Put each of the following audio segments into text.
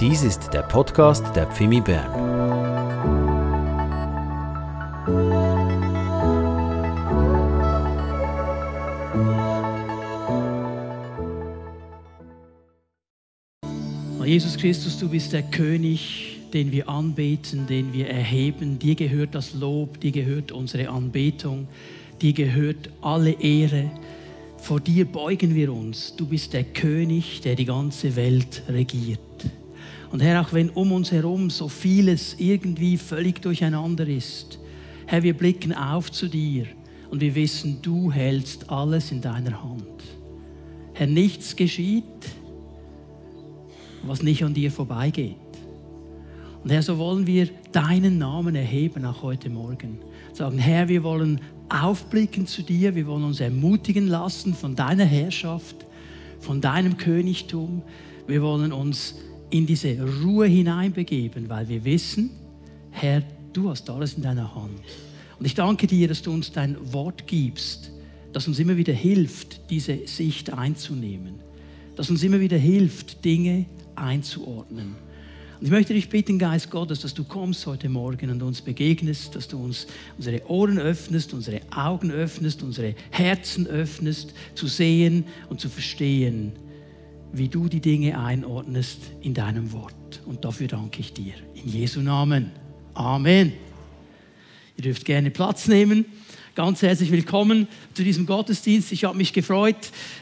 Dies ist der Podcast der Pfimi Bern. Oh, Jesus Christus, du bist der König, den wir anbeten, den wir erheben. Dir gehört das Lob, dir gehört unsere Anbetung, dir gehört alle Ehre. Vor dir beugen wir uns. Du bist der König, der die ganze Welt regiert. Und Herr, auch wenn um uns herum so vieles irgendwie völlig durcheinander ist, Herr, wir blicken auf zu dir und wir wissen, du hältst alles in deiner Hand. Herr, nichts geschieht, was nicht an dir vorbeigeht. Und Herr, so wollen wir deinen Namen erheben, auch heute Morgen. Sagen, Herr, wir wollen aufblicken zu dir, wir wollen uns ermutigen lassen von deiner Herrschaft, von deinem Königtum. Wir wollen uns in diese Ruhe hineinbegeben, weil wir wissen, Herr, du hast alles in deiner Hand. Und ich danke dir, dass du uns dein Wort gibst, das uns immer wieder hilft, diese Sicht einzunehmen, das uns immer wieder hilft, Dinge einzuordnen. Und ich möchte dich bitten, Geist Gottes, dass du kommst heute Morgen und uns begegnest, dass du uns unsere Ohren öffnest, unsere Augen öffnest, unsere Herzen öffnest, zu sehen und zu verstehen, wie du die Dinge einordnest in deinem Wort. Und dafür danke ich dir. In Jesu Namen. Amen. Ihr dürft gerne Platz nehmen. Ganz herzlich willkommen zu diesem Gottesdienst. Ich habe mich gefreut,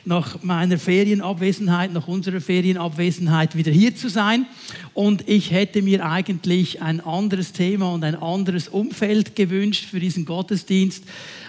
nach meiner Ferienabwesenheit, nach unserer Ferienabwesenheit wieder hier zu sein. Und ich hätte mir eigentlich ein anderes Thema und ein anderes Umfeld gewünscht für diesen Gottesdienst.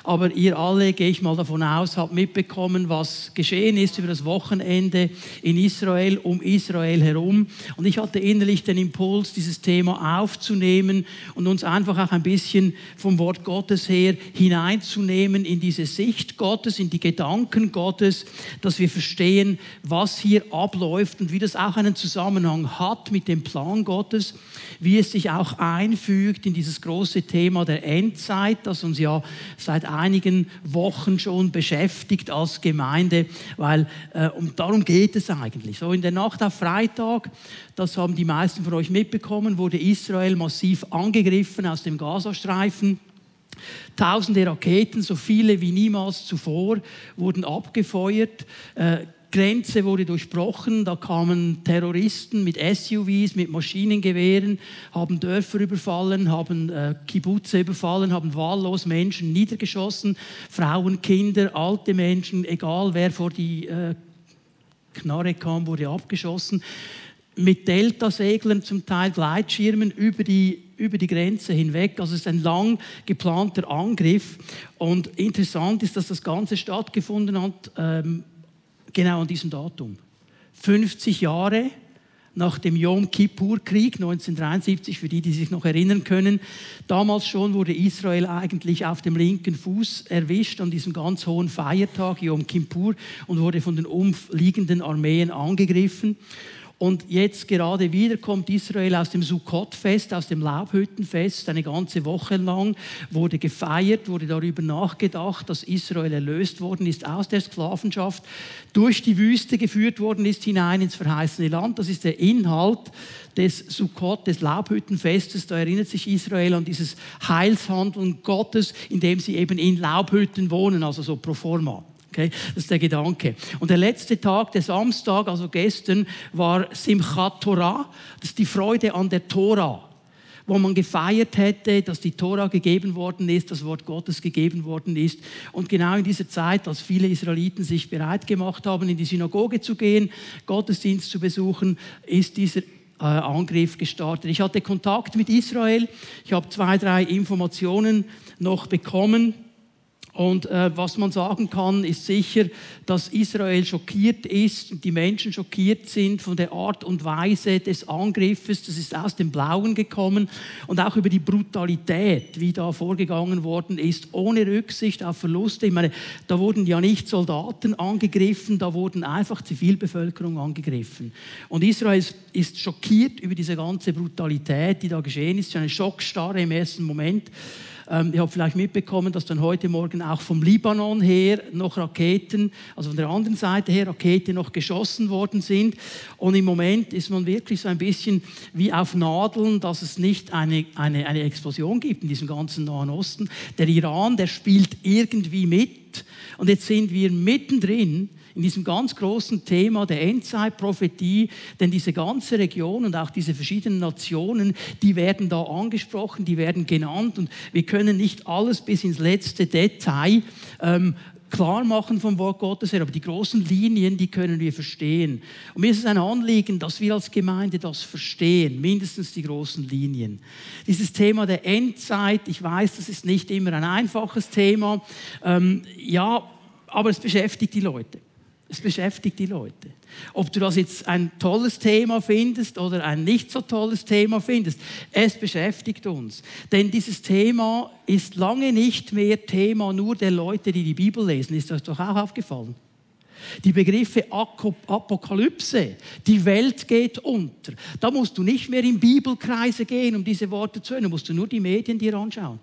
Aber ihr alle, gehe ich mal davon aus, habt mitbekommen, was geschehen ist über das Wochenende in Israel, um Israel herum. Und ich hatte innerlich den Impuls, dieses Thema aufzunehmen und uns einfach auch ein bisschen vom Wort Gottes her hineinzunehmen in diese Sicht Gottes, in die Gedanken Gottes, dass wir verstehen, was hier abläuft und wie das auch einen Zusammenhang hat mit dem Plan Gottes, wie es sich auch einfügt in dieses große Thema der Endzeit, das uns ja seit einigen Wochen schon beschäftigt als Gemeinde, weil äh, um, darum geht es eigentlich. So in der Nacht auf Freitag, das haben die meisten von euch mitbekommen, wurde Israel massiv angegriffen aus dem Gazastreifen. Tausende Raketen, so viele wie niemals zuvor, wurden abgefeuert. Äh, Grenze wurde durchbrochen, da kamen Terroristen mit SUVs, mit Maschinengewehren, haben Dörfer überfallen, haben äh, Kibbutze überfallen, haben wahllos Menschen niedergeschossen, Frauen, Kinder, alte Menschen, egal wer vor die äh, Knarre kam, wurde abgeschossen. Mit Delta-Seglern, zum Teil Gleitschirmen über die über die Grenze hinweg. Also es ist ein lang geplanter Angriff. Und interessant ist, dass das Ganze stattgefunden hat ähm, genau an diesem Datum. 50 Jahre nach dem Yom Kippur-Krieg 1973, für die, die sich noch erinnern können. Damals schon wurde Israel eigentlich auf dem linken Fuß erwischt an diesem ganz hohen Feiertag Yom Kippur und wurde von den umliegenden Armeen angegriffen. Und jetzt gerade wieder kommt Israel aus dem Sukkot-Fest, aus dem Laubhüttenfest. Eine ganze Woche lang wurde gefeiert, wurde darüber nachgedacht, dass Israel erlöst worden ist aus der Sklavenschaft, durch die Wüste geführt worden ist hinein ins verheißene Land. Das ist der Inhalt des Sukkot, des Laubhüttenfestes. Da erinnert sich Israel an dieses Heilshandeln Gottes, indem sie eben in Laubhütten wohnen, also so pro forma. Okay? Das ist der Gedanke. Und der letzte Tag, der Samstag, also gestern, war Simchat Torah. Das ist die Freude an der Tora wo man gefeiert hätte, dass die Tora gegeben worden ist, das Wort Gottes gegeben worden ist. Und genau in dieser Zeit, als viele Israeliten sich bereit gemacht haben, in die Synagoge zu gehen, Gottesdienst zu besuchen, ist dieser äh, Angriff gestartet. Ich hatte Kontakt mit Israel. Ich habe zwei, drei Informationen noch bekommen. Und äh, was man sagen kann, ist sicher, dass Israel schockiert ist und die Menschen schockiert sind von der Art und Weise des Angriffes. Das ist aus dem Blauen gekommen und auch über die Brutalität, wie da vorgegangen worden ist, ohne Rücksicht auf Verluste. Ich meine, da wurden ja nicht Soldaten angegriffen, da wurden einfach Zivilbevölkerung angegriffen. Und Israel ist schockiert über diese ganze Brutalität, die da geschehen ist. Eine Schockstarre im ersten Moment. Ähm, ihr habt vielleicht mitbekommen, dass dann heute Morgen auch vom Libanon her noch Raketen, also von der anderen Seite her Raketen noch geschossen worden sind. Und im Moment ist man wirklich so ein bisschen wie auf Nadeln, dass es nicht eine, eine, eine Explosion gibt in diesem ganzen Nahen Osten. Der Iran, der spielt irgendwie mit. Und jetzt sind wir mittendrin in diesem ganz großen Thema der Endzeitprophetie, denn diese ganze Region und auch diese verschiedenen Nationen, die werden da angesprochen, die werden genannt und wir können nicht alles bis ins letzte Detail ähm, klar machen vom Wort Gottes her, aber die großen Linien, die können wir verstehen. Und mir ist es ein Anliegen, dass wir als Gemeinde das verstehen, mindestens die großen Linien. Dieses Thema der Endzeit, ich weiß, das ist nicht immer ein einfaches Thema, ähm, ja, aber es beschäftigt die Leute. Es beschäftigt die Leute. Ob du das jetzt ein tolles Thema findest oder ein nicht so tolles Thema findest, es beschäftigt uns. Denn dieses Thema ist lange nicht mehr Thema nur der Leute, die die Bibel lesen. Ist das doch auch aufgefallen? Die Begriffe Apokalypse, die Welt geht unter. Da musst du nicht mehr in Bibelkreise gehen, um diese Worte zu hören. Da musst du nur die Medien dir anschauen.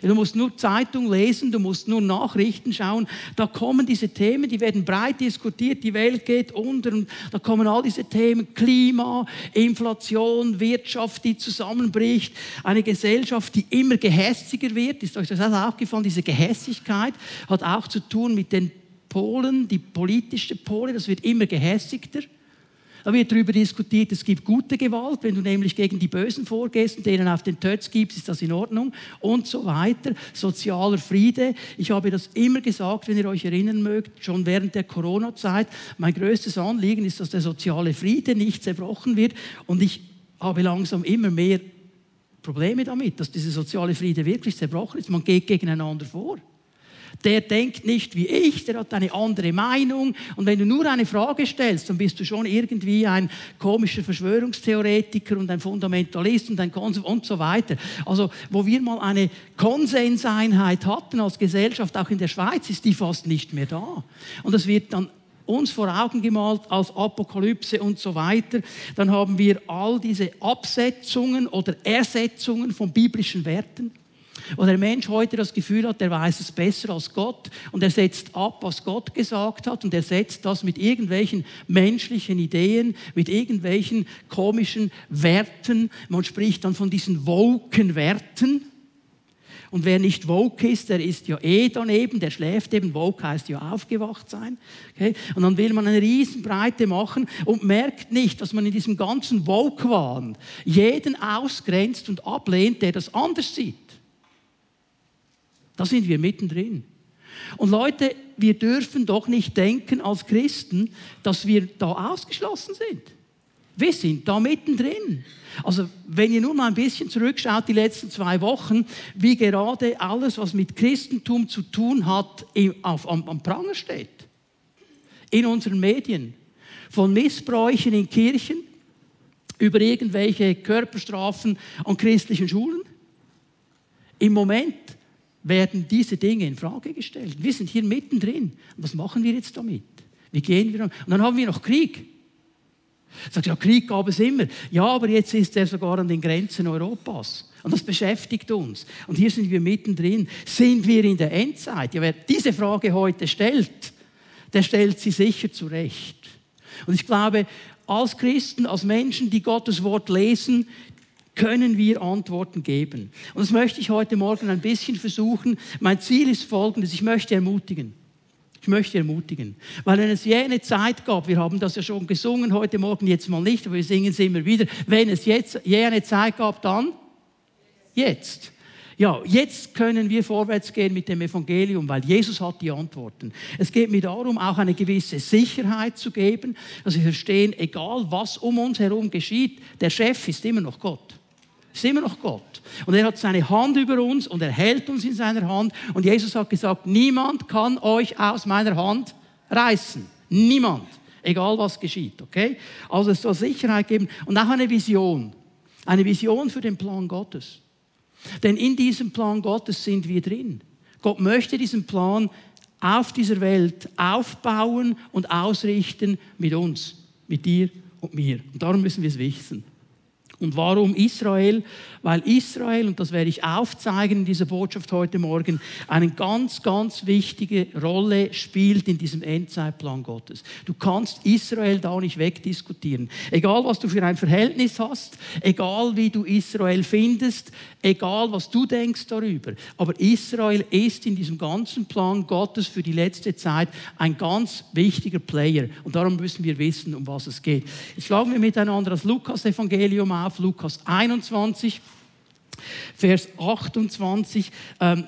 Du musst nur Zeitung lesen, du musst nur Nachrichten schauen. Da kommen diese Themen, die werden breit diskutiert. Die Welt geht unter. Und da kommen all diese Themen: Klima, Inflation, Wirtschaft, die zusammenbricht. Eine Gesellschaft, die immer gehässiger wird. Ist euch das auch aufgefallen? Diese Gehässigkeit hat auch zu tun mit den Polen, die politische Pole. Das wird immer gehässigter. Da wird darüber diskutiert, es gibt gute Gewalt, wenn du nämlich gegen die Bösen vorgehst und denen auf den Tötz gibst, ist das in Ordnung und so weiter. Sozialer Friede. Ich habe das immer gesagt, wenn ihr euch erinnern mögt, schon während der Corona-Zeit. Mein größtes Anliegen ist, dass der soziale Friede nicht zerbrochen wird und ich habe langsam immer mehr Probleme damit, dass dieser soziale Friede wirklich zerbrochen ist. Man geht gegeneinander vor. Der denkt nicht wie ich, der hat eine andere Meinung. Und wenn du nur eine Frage stellst, dann bist du schon irgendwie ein komischer Verschwörungstheoretiker und ein Fundamentalist und ein Konsum und so weiter. Also, wo wir mal eine Konsenseinheit hatten als Gesellschaft, auch in der Schweiz, ist die fast nicht mehr da. Und das wird dann uns vor Augen gemalt als Apokalypse und so weiter. Dann haben wir all diese Absetzungen oder Ersetzungen von biblischen Werten. Wo der Mensch heute das Gefühl hat, er weiß es besser als Gott und er setzt ab, was Gott gesagt hat und er setzt das mit irgendwelchen menschlichen Ideen, mit irgendwelchen komischen Werten. Man spricht dann von diesen woken Werten. Und wer nicht woke ist, der ist ja eh daneben, der schläft eben. Woke heißt ja aufgewacht sein. Okay? Und dann will man eine Riesenbreite machen und merkt nicht, dass man in diesem ganzen Woke-Wahn jeden ausgrenzt und ablehnt, der das anders sieht. Da sind wir mittendrin. Und Leute, wir dürfen doch nicht denken als Christen, dass wir da ausgeschlossen sind. Wir sind da mittendrin. Also wenn ihr nur mal ein bisschen zurückschaut, die letzten zwei Wochen, wie gerade alles, was mit Christentum zu tun hat, auf, am, am Pranger steht. In unseren Medien. Von Missbräuchen in Kirchen über irgendwelche Körperstrafen an christlichen Schulen. Im Moment werden diese Dinge in Frage gestellt. Wir sind hier mittendrin. Was machen wir jetzt damit? Wie gehen wir um? Und dann haben wir noch Krieg. Sagt ja, Krieg gab es immer. Ja, aber jetzt ist er sogar an den Grenzen Europas. Und das beschäftigt uns. Und hier sind wir mittendrin. Sind wir in der Endzeit? Ja, wer diese Frage heute stellt, der stellt sie sicher zurecht. Und ich glaube, als Christen, als Menschen, die Gottes Wort lesen, können wir Antworten geben. Und das möchte ich heute Morgen ein bisschen versuchen. Mein Ziel ist folgendes, ich möchte ermutigen. Ich möchte ermutigen. Weil wenn es jene Zeit gab, wir haben das ja schon gesungen heute Morgen, jetzt mal nicht, aber wir singen es immer wieder, wenn es jetzt jene Zeit gab, dann jetzt. Ja, jetzt können wir vorwärts gehen mit dem Evangelium, weil Jesus hat die Antworten. Es geht mir darum, auch eine gewisse Sicherheit zu geben, dass wir verstehen, egal was um uns herum geschieht, der Chef ist immer noch Gott ist immer noch Gott. Und er hat seine Hand über uns und er hält uns in seiner Hand. Und Jesus hat gesagt, niemand kann euch aus meiner Hand reißen. Niemand. Egal was geschieht, okay? Also es soll Sicherheit geben und auch eine Vision. Eine Vision für den Plan Gottes. Denn in diesem Plan Gottes sind wir drin. Gott möchte diesen Plan auf dieser Welt aufbauen und ausrichten mit uns, mit dir und mir. Und darum müssen wir es wissen. Und warum Israel? Weil Israel, und das werde ich aufzeigen in dieser Botschaft heute Morgen, eine ganz, ganz wichtige Rolle spielt in diesem Endzeitplan Gottes. Du kannst Israel da nicht wegdiskutieren. Egal, was du für ein Verhältnis hast, egal wie du Israel findest, egal, was du denkst darüber. Aber Israel ist in diesem ganzen Plan Gottes für die letzte Zeit ein ganz wichtiger Player. Und darum müssen wir wissen, um was es geht. Jetzt schlagen wir miteinander das Lukas-Evangelium auf auf Lukas 21, Vers 28. Ähm,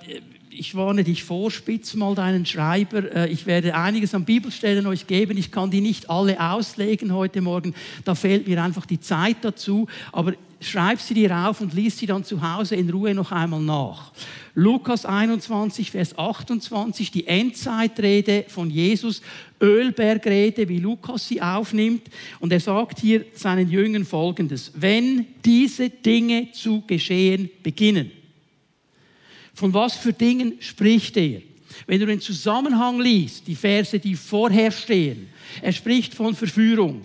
ich warne dich vor, spitz mal deinen Schreiber. Äh, ich werde einiges an Bibelstellen euch geben. Ich kann die nicht alle auslegen heute Morgen. Da fehlt mir einfach die Zeit dazu. Aber schreib sie dir auf und lies sie dann zu Hause in Ruhe noch einmal nach. Lukas 21, Vers 28, die Endzeitrede von Jesus, Ölbergrede, wie Lukas sie aufnimmt. Und er sagt hier seinen Jüngern folgendes, wenn diese Dinge zu geschehen beginnen. Von was für Dingen spricht er? Wenn du den Zusammenhang liest, die Verse, die vorher stehen, er spricht von Verführung.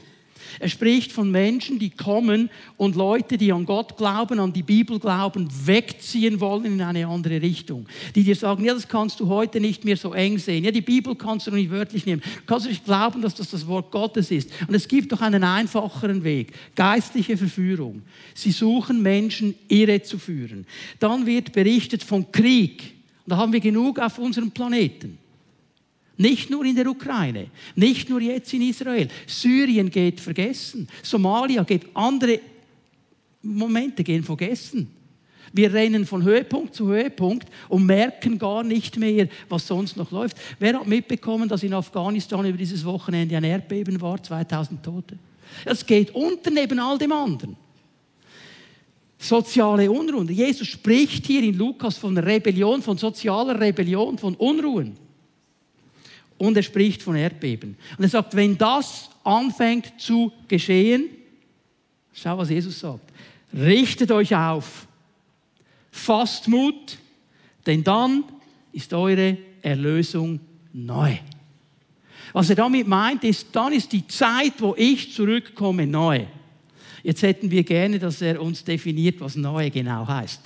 Er spricht von Menschen, die kommen und Leute, die an Gott glauben, an die Bibel glauben, wegziehen wollen in eine andere Richtung. Die dir sagen, ja, das kannst du heute nicht mehr so eng sehen. Ja, die Bibel kannst du nicht wörtlich nehmen. Du kannst nicht glauben, dass das das Wort Gottes ist. Und es gibt doch einen einfacheren Weg. Geistliche Verführung. Sie suchen Menschen, irre zu führen. Dann wird berichtet von Krieg. Und da haben wir genug auf unserem Planeten. Nicht nur in der Ukraine, nicht nur jetzt in Israel. Syrien geht vergessen. Somalia geht andere Momente gehen vergessen. Wir rennen von Höhepunkt zu Höhepunkt und merken gar nicht mehr, was sonst noch läuft. Wer hat mitbekommen, dass in Afghanistan über dieses Wochenende ein Erdbeben war, 2000 Tote? Es geht unter neben all dem anderen. Soziale Unruhen. Jesus spricht hier in Lukas von Rebellion, von sozialer Rebellion, von Unruhen und er spricht von Erdbeben. Und er sagt, wenn das anfängt zu geschehen, schau, was Jesus sagt, richtet euch auf, fasst Mut, denn dann ist eure Erlösung neu. Was er damit meint, ist, dann ist die Zeit, wo ich zurückkomme, neu. Jetzt hätten wir gerne, dass er uns definiert, was neu genau heißt.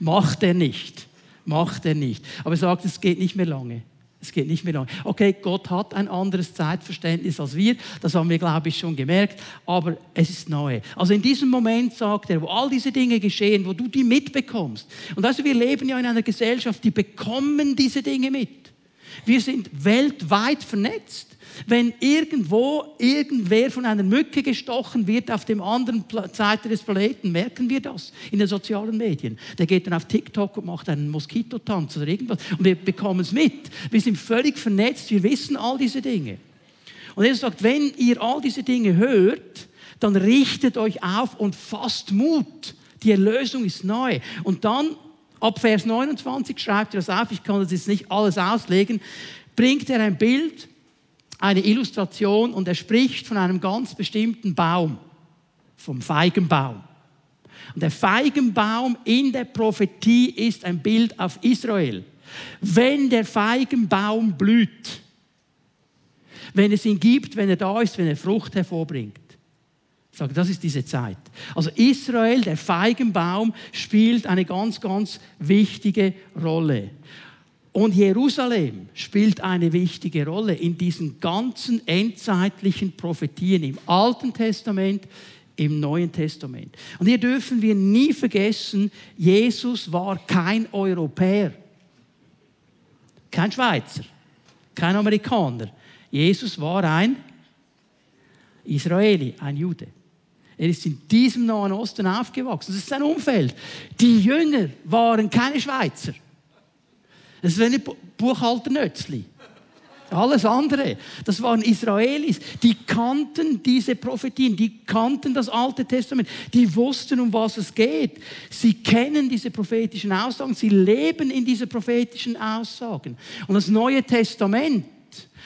Macht er nicht. Macht er nicht. Aber er sagt, es geht nicht mehr lange. Es geht nicht mehr lang. Okay, Gott hat ein anderes Zeitverständnis als wir. Das haben wir, glaube ich, schon gemerkt. Aber es ist neu. Also in diesem Moment sagt er, wo all diese Dinge geschehen, wo du die mitbekommst. Und also wir leben ja in einer Gesellschaft, die bekommen diese Dinge mit. Wir sind weltweit vernetzt. Wenn irgendwo irgendwer von einer Mücke gestochen wird auf dem anderen Seite des Planeten, merken wir das in den sozialen Medien. Der geht dann auf TikTok und macht einen Moskitotanz oder irgendwas und wir bekommen es mit. Wir sind völlig vernetzt, wir wissen all diese Dinge. Und er sagt, wenn ihr all diese Dinge hört, dann richtet euch auf und fasst Mut. Die Erlösung ist neu. Und dann, ab Vers 29, schreibt er das auf, ich kann das jetzt nicht alles auslegen, bringt er ein Bild eine Illustration und er spricht von einem ganz bestimmten Baum, vom Feigenbaum. Und der Feigenbaum in der Prophetie ist ein Bild auf Israel. Wenn der Feigenbaum blüht, wenn es ihn gibt, wenn er da ist, wenn er Frucht hervorbringt. Sage, das ist diese Zeit. Also Israel, der Feigenbaum, spielt eine ganz, ganz wichtige Rolle. Und Jerusalem spielt eine wichtige Rolle in diesen ganzen endzeitlichen Prophetien im Alten Testament, im Neuen Testament. Und hier dürfen wir nie vergessen, Jesus war kein Europäer, kein Schweizer, kein Amerikaner. Jesus war ein Israeli, ein Jude. Er ist in diesem Nahen Osten aufgewachsen. Das ist sein Umfeld. Die Jünger waren keine Schweizer. Das ist wie ein Buchhalter Nötzli. Alles andere, das waren Israelis, die kannten diese Prophetien, die kannten das Alte Testament, die wussten, um was es geht. Sie kennen diese prophetischen Aussagen, sie leben in diese prophetischen Aussagen. Und das Neue Testament,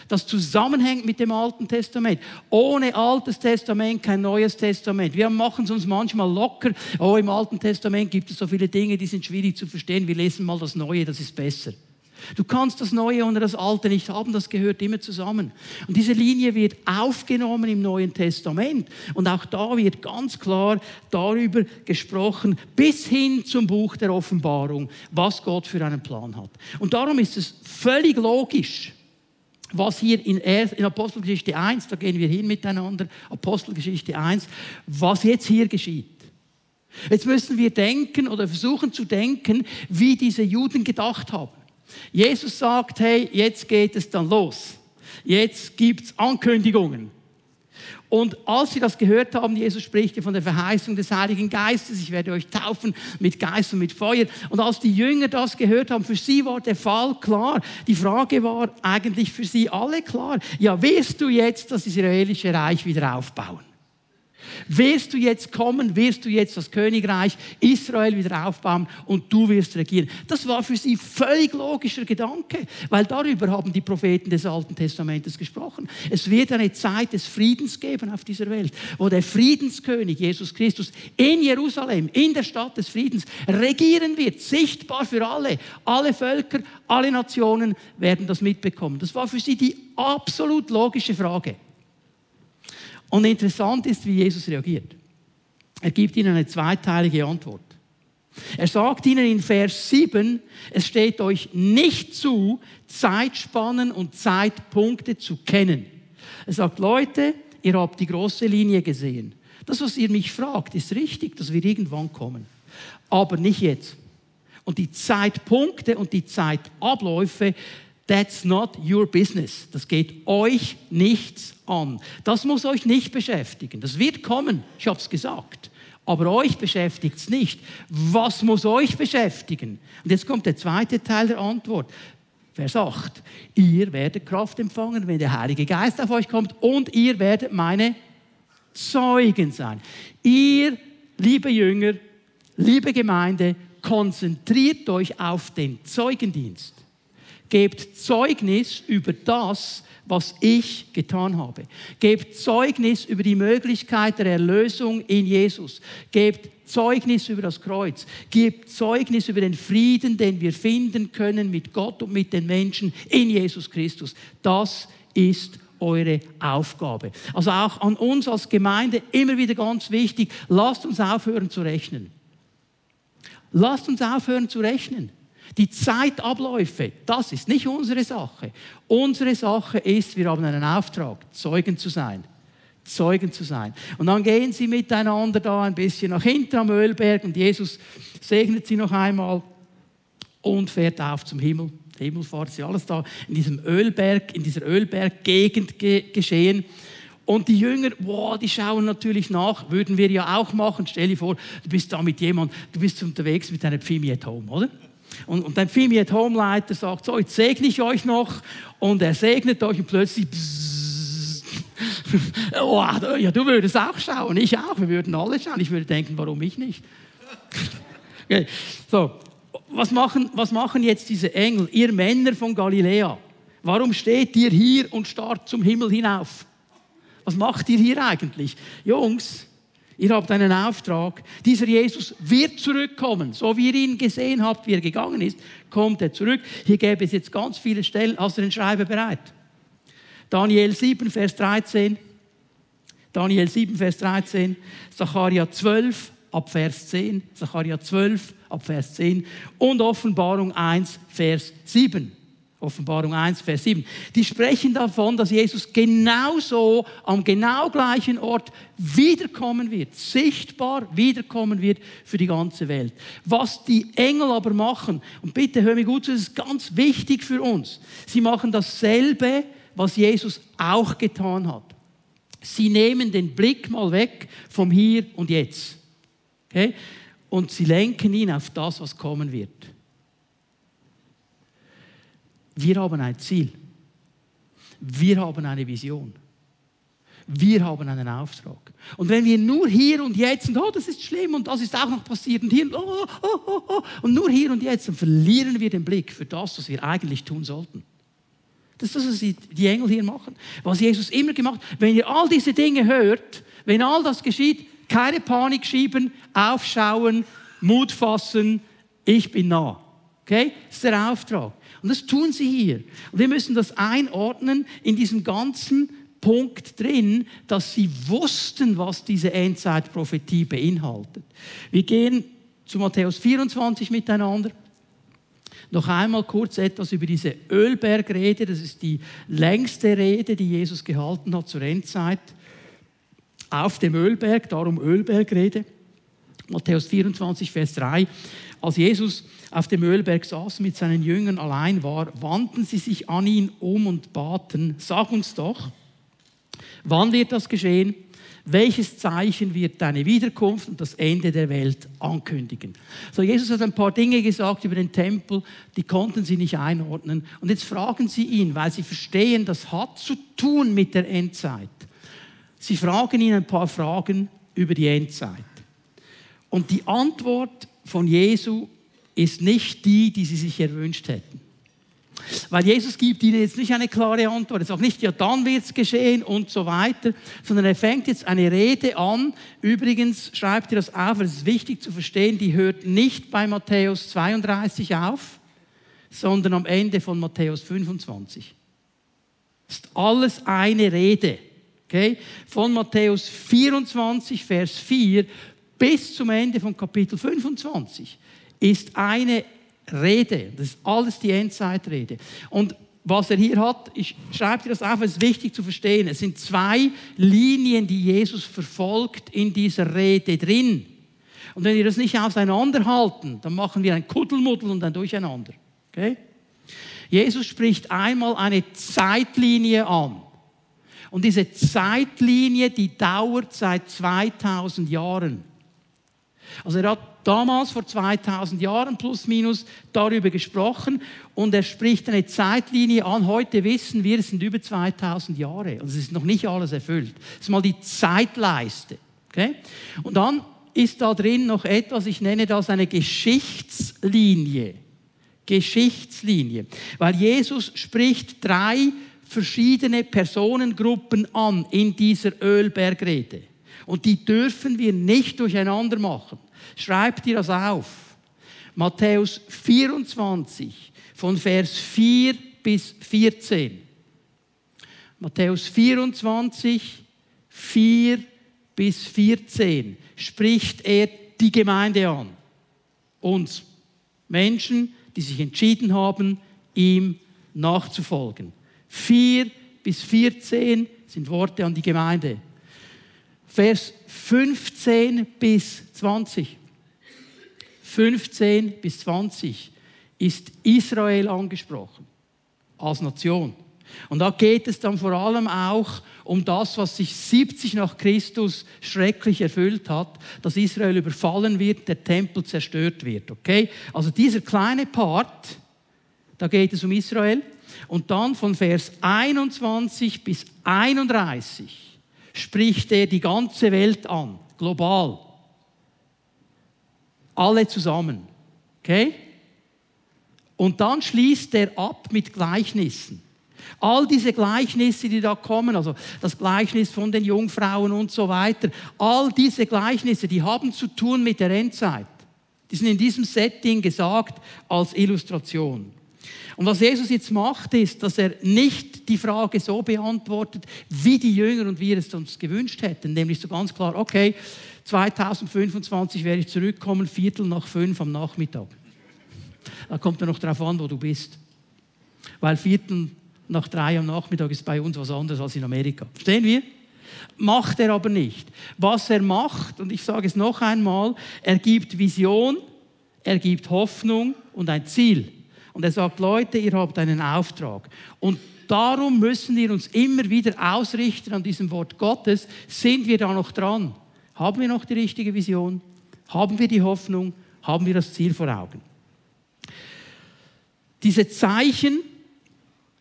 das zusammenhängt mit dem Alten Testament. Ohne Altes Testament kein Neues Testament. Wir machen es uns manchmal locker. Oh, im Alten Testament gibt es so viele Dinge, die sind schwierig zu verstehen. Wir lesen mal das Neue, das ist besser. Du kannst das Neue ohne das Alte nicht haben, das gehört immer zusammen. Und diese Linie wird aufgenommen im Neuen Testament. Und auch da wird ganz klar darüber gesprochen, bis hin zum Buch der Offenbarung, was Gott für einen Plan hat. Und darum ist es völlig logisch, was hier in, Apostelgeschichte 1, da gehen wir hin miteinander, Apostelgeschichte 1, was jetzt hier geschieht. Jetzt müssen wir denken oder versuchen zu denken, wie diese Juden gedacht haben. Jesus sagt, hey, jetzt geht es dann los. Jetzt gibt es Ankündigungen. Und als sie das gehört haben, Jesus spricht ja von der Verheißung des Heiligen Geistes, ich werde euch taufen mit Geist und mit Feuer. Und als die Jünger das gehört haben, für sie war der Fall klar. Die Frage war eigentlich für sie alle klar. Ja, wirst du jetzt das israelische Reich wieder aufbauen? Wirst du jetzt kommen, wirst du jetzt das Königreich Israel wieder aufbauen und du wirst regieren. Das war für sie völlig logischer Gedanke, weil darüber haben die Propheten des Alten Testamentes gesprochen. Es wird eine Zeit des Friedens geben auf dieser Welt, wo der Friedenskönig Jesus Christus in Jerusalem, in der Stadt des Friedens, regieren wird, sichtbar für alle. Alle Völker, alle Nationen werden das mitbekommen. Das war für sie die absolut logische Frage. Und interessant ist, wie Jesus reagiert. Er gibt ihnen eine zweiteilige Antwort. Er sagt ihnen in Vers 7, es steht euch nicht zu, Zeitspannen und Zeitpunkte zu kennen. Er sagt, Leute, ihr habt die große Linie gesehen. Das, was ihr mich fragt, ist richtig, dass wir irgendwann kommen. Aber nicht jetzt. Und die Zeitpunkte und die Zeitabläufe, That's not your business. Das geht euch nichts an. Das muss euch nicht beschäftigen. Das wird kommen, ich habe es gesagt. Aber euch beschäftigt es nicht. Was muss euch beschäftigen? Und jetzt kommt der zweite Teil der Antwort. Vers 8. Ihr werdet Kraft empfangen, wenn der Heilige Geist auf euch kommt und ihr werdet meine Zeugen sein. Ihr, liebe Jünger, liebe Gemeinde, konzentriert euch auf den Zeugendienst. Gebt Zeugnis über das, was ich getan habe. Gebt Zeugnis über die Möglichkeit der Erlösung in Jesus. Gebt Zeugnis über das Kreuz. Gebt Zeugnis über den Frieden, den wir finden können mit Gott und mit den Menschen in Jesus Christus. Das ist eure Aufgabe. Also auch an uns als Gemeinde immer wieder ganz wichtig, lasst uns aufhören zu rechnen. Lasst uns aufhören zu rechnen. Die Zeitabläufe, das ist nicht unsere Sache. Unsere Sache ist, wir haben einen Auftrag, Zeugen zu sein. Zeugen zu sein. Und dann gehen sie miteinander da ein bisschen nach hinten am Ölberg und Jesus segnet sie noch einmal und fährt auf zum Himmel. Himmelfahrt ist alles da in diesem Ölberg, in dieser Ölberggegend ge geschehen. Und die Jünger, wow, die schauen natürlich nach, würden wir ja auch machen. Stell dir vor, du bist da mit jemandem, du bist unterwegs mit deiner Pfimi at home, oder? Und, und dann Fimi at Home Leiter sagt, so, jetzt segne ich euch noch. Und er segnet euch und plötzlich, oh, ja, du würdest auch schauen, ich auch, wir würden alle schauen. Ich würde denken, warum ich nicht? okay. So, was machen, was machen jetzt diese Engel, ihr Männer von Galiläa? Warum steht ihr hier und starrt zum Himmel hinauf? Was macht ihr hier eigentlich? Jungs, Ihr habt einen Auftrag. Dieser Jesus wird zurückkommen. So wie ihr ihn gesehen habt, wie er gegangen ist, kommt er zurück. Hier gäbe es jetzt ganz viele Stellen. Hast du den Schreiber bereit? Daniel 7, Vers 13. Daniel 7, Vers 13. Zacharia 12, ab Vers 10. Zacharia 12, ab Vers 10. Und Offenbarung 1, Vers 7. Offenbarung 1, Vers 7. Die sprechen davon, dass Jesus genauso am genau gleichen Ort wiederkommen wird, sichtbar wiederkommen wird für die ganze Welt. Was die Engel aber machen, und bitte hör mir gut zu, das ist ganz wichtig für uns. Sie machen dasselbe, was Jesus auch getan hat. Sie nehmen den Blick mal weg vom Hier und Jetzt. Okay? Und sie lenken ihn auf das, was kommen wird. Wir haben ein Ziel. Wir haben eine Vision. Wir haben einen Auftrag. Und wenn wir nur hier und jetzt und oh, das ist schlimm und das ist auch noch passiert und hier und, oh, oh, oh, oh, und nur hier und jetzt, dann verlieren wir den Blick für das, was wir eigentlich tun sollten. Das ist das, was die Engel hier machen. Was Jesus immer gemacht hat. Wenn ihr all diese Dinge hört, wenn all das geschieht, keine Panik schieben, aufschauen, Mut fassen, ich bin nah. Okay? Das ist der Auftrag. Und das tun sie hier. Und wir müssen das einordnen in diesem ganzen Punkt drin, dass sie wussten, was diese Endzeitprophetie beinhaltet. Wir gehen zu Matthäus 24 miteinander. Noch einmal kurz etwas über diese Ölbergrede. Das ist die längste Rede, die Jesus gehalten hat zur Endzeit. Auf dem Ölberg, darum Ölbergrede. Matthäus 24, Vers 3. Als Jesus auf dem Ölberg saß mit seinen Jüngern allein war, wandten sie sich an ihn um und baten, sag uns doch, wann wird das geschehen? welches Zeichen wird deine Wiederkunft und das Ende der Welt ankündigen. So, Jesus hat ein paar Dinge gesagt über den Tempel, die konnten sie nicht einordnen. Und jetzt fragen sie ihn, weil sie verstehen, das hat zu tun mit der Endzeit. Sie fragen ihn ein paar Fragen über die Endzeit. Und die Antwort von Jesu ist nicht die, die sie sich erwünscht hätten. Weil Jesus gibt ihnen jetzt nicht eine klare Antwort. Er sagt nicht, ja, dann wird es geschehen und so weiter, sondern er fängt jetzt eine Rede an. Übrigens schreibt er das auf, es ist wichtig zu verstehen, die hört nicht bei Matthäus 32 auf, sondern am Ende von Matthäus 25. Das ist alles eine Rede. Okay? Von Matthäus 24, Vers 4 bis zum Ende von Kapitel 25 ist eine Rede. Das ist alles die Endzeitrede. Und was er hier hat, ich schreibe dir das auf, es ist wichtig zu verstehen. Es sind zwei Linien, die Jesus verfolgt in dieser Rede drin. Und wenn wir das nicht auseinanderhalten, dann machen wir ein Kuddelmuddel und ein Durcheinander. Okay? Jesus spricht einmal eine Zeitlinie an. Und diese Zeitlinie, die dauert seit 2000 Jahren. Also er hat damals vor 2000 Jahren plus minus darüber gesprochen und er spricht eine Zeitlinie an. Heute wissen wir, es sind über 2000 Jahre. Also es ist noch nicht alles erfüllt. Das ist mal die Zeitleiste. Okay? Und dann ist da drin noch etwas, ich nenne das eine Geschichtslinie. Geschichtslinie. Weil Jesus spricht drei verschiedene Personengruppen an in dieser Ölbergrede. Und die dürfen wir nicht durcheinander machen. Schreib dir das auf. Matthäus 24 von Vers 4 bis 14. Matthäus 24, 4 bis 14 spricht er die Gemeinde an. Uns Menschen, die sich entschieden haben, ihm nachzufolgen. 4 bis 14 sind Worte an die Gemeinde. Vers 15 bis 20. 15 bis 20 ist Israel angesprochen als Nation. Und da geht es dann vor allem auch um das, was sich 70 nach Christus schrecklich erfüllt hat, dass Israel überfallen wird, der Tempel zerstört wird. Okay? Also dieser kleine Part, da geht es um Israel. Und dann von Vers 21 bis 31 spricht er die ganze Welt an, global. Alle zusammen. Okay? Und dann schließt er ab mit Gleichnissen. All diese Gleichnisse, die da kommen, also das Gleichnis von den Jungfrauen und so weiter, all diese Gleichnisse, die haben zu tun mit der Endzeit. Die sind in diesem Setting gesagt als Illustration. Und was Jesus jetzt macht, ist, dass er nicht die Frage so beantwortet, wie die Jünger und wir es uns gewünscht hätten, nämlich so ganz klar, okay, 2025 werde ich zurückkommen, Viertel nach fünf am Nachmittag. Da kommt er noch darauf an, wo du bist. Weil Viertel nach drei am Nachmittag ist bei uns was anderes als in Amerika. Verstehen wir? Macht er aber nicht. Was er macht, und ich sage es noch einmal, er gibt Vision, er gibt Hoffnung und ein Ziel. Und er sagt, Leute, ihr habt einen Auftrag. Und darum müssen wir uns immer wieder ausrichten an diesem Wort Gottes. Sind wir da noch dran? Haben wir noch die richtige Vision? Haben wir die Hoffnung? Haben wir das Ziel vor Augen? Diese Zeichen,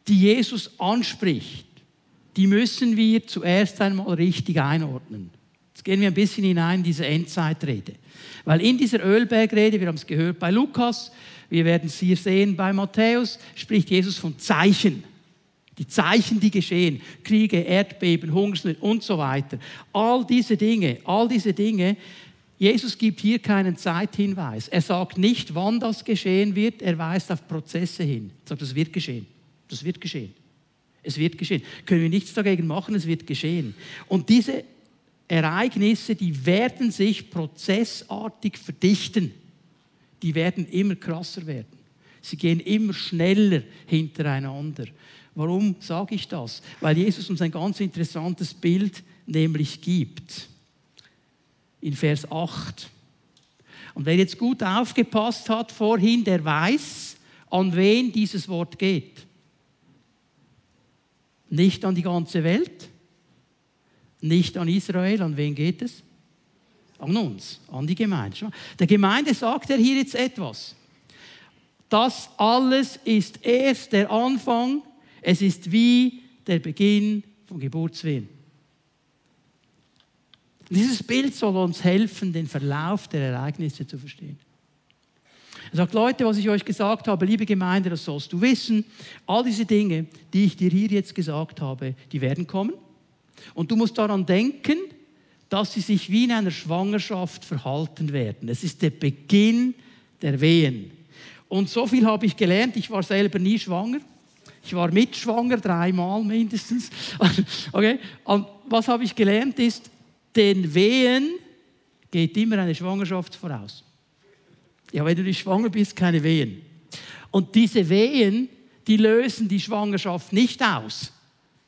die Jesus anspricht, die müssen wir zuerst einmal richtig einordnen. Jetzt gehen wir ein bisschen hinein in diese Endzeitrede. Weil in dieser Ölbergrede, wir haben es gehört bei Lukas, wir werden es hier sehen bei Matthäus, spricht Jesus von Zeichen. Die Zeichen, die geschehen, Kriege, Erdbeben, Hungersnöte und so weiter. All diese Dinge, all diese Dinge, Jesus gibt hier keinen Zeithinweis. Er sagt nicht, wann das geschehen wird, er weist auf Prozesse hin. Er sagt, das wird geschehen. Das wird geschehen. Es wird geschehen. Können wir nichts dagegen machen, es wird geschehen. Und diese Ereignisse, die werden sich prozessartig verdichten. Die werden immer krasser werden. Sie gehen immer schneller hintereinander. Warum sage ich das? Weil Jesus uns ein ganz interessantes Bild nämlich gibt. In Vers 8. Und wer jetzt gut aufgepasst hat vorhin, der weiß, an wen dieses Wort geht. Nicht an die ganze Welt, nicht an Israel, an wen geht es? An uns, an die Gemeinde. Der Gemeinde sagt er hier jetzt etwas. Das alles ist erst der Anfang, es ist wie der Beginn von Geburtswehen. Dieses Bild soll uns helfen, den Verlauf der Ereignisse zu verstehen. Er sagt, Leute, was ich euch gesagt habe, liebe Gemeinde, das sollst du wissen. All diese Dinge, die ich dir hier jetzt gesagt habe, die werden kommen. Und du musst daran denken, dass sie sich wie in einer Schwangerschaft verhalten werden. Es ist der Beginn der Wehen. Und so viel habe ich gelernt. Ich war selber nie schwanger. Ich war mitschwanger, dreimal mindestens. Okay? Und was habe ich gelernt ist, den Wehen geht immer eine Schwangerschaft voraus. Ja, wenn du nicht schwanger bist, keine Wehen. Und diese Wehen, die lösen die Schwangerschaft nicht aus.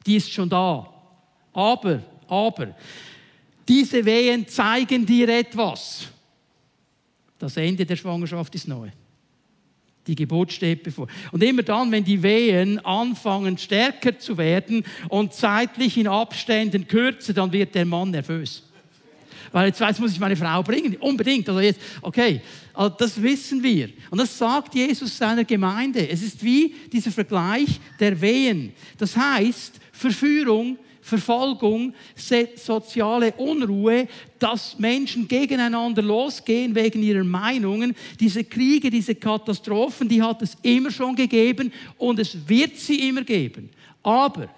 Die ist schon da. Aber, aber, diese Wehen zeigen dir etwas. Das Ende der Schwangerschaft ist neu. Die Geburt steht bevor. Und immer dann, wenn die Wehen anfangen stärker zu werden und zeitlich in Abständen kürzer, dann wird der Mann nervös. Weil jetzt weiß, muss ich meine Frau bringen. Unbedingt. Also jetzt, okay, also das wissen wir. Und das sagt Jesus seiner Gemeinde. Es ist wie dieser Vergleich der Wehen. Das heißt, Verführung Verfolgung, soziale Unruhe, dass Menschen gegeneinander losgehen wegen ihrer Meinungen. Diese Kriege, diese Katastrophen, die hat es immer schon gegeben und es wird sie immer geben. Aber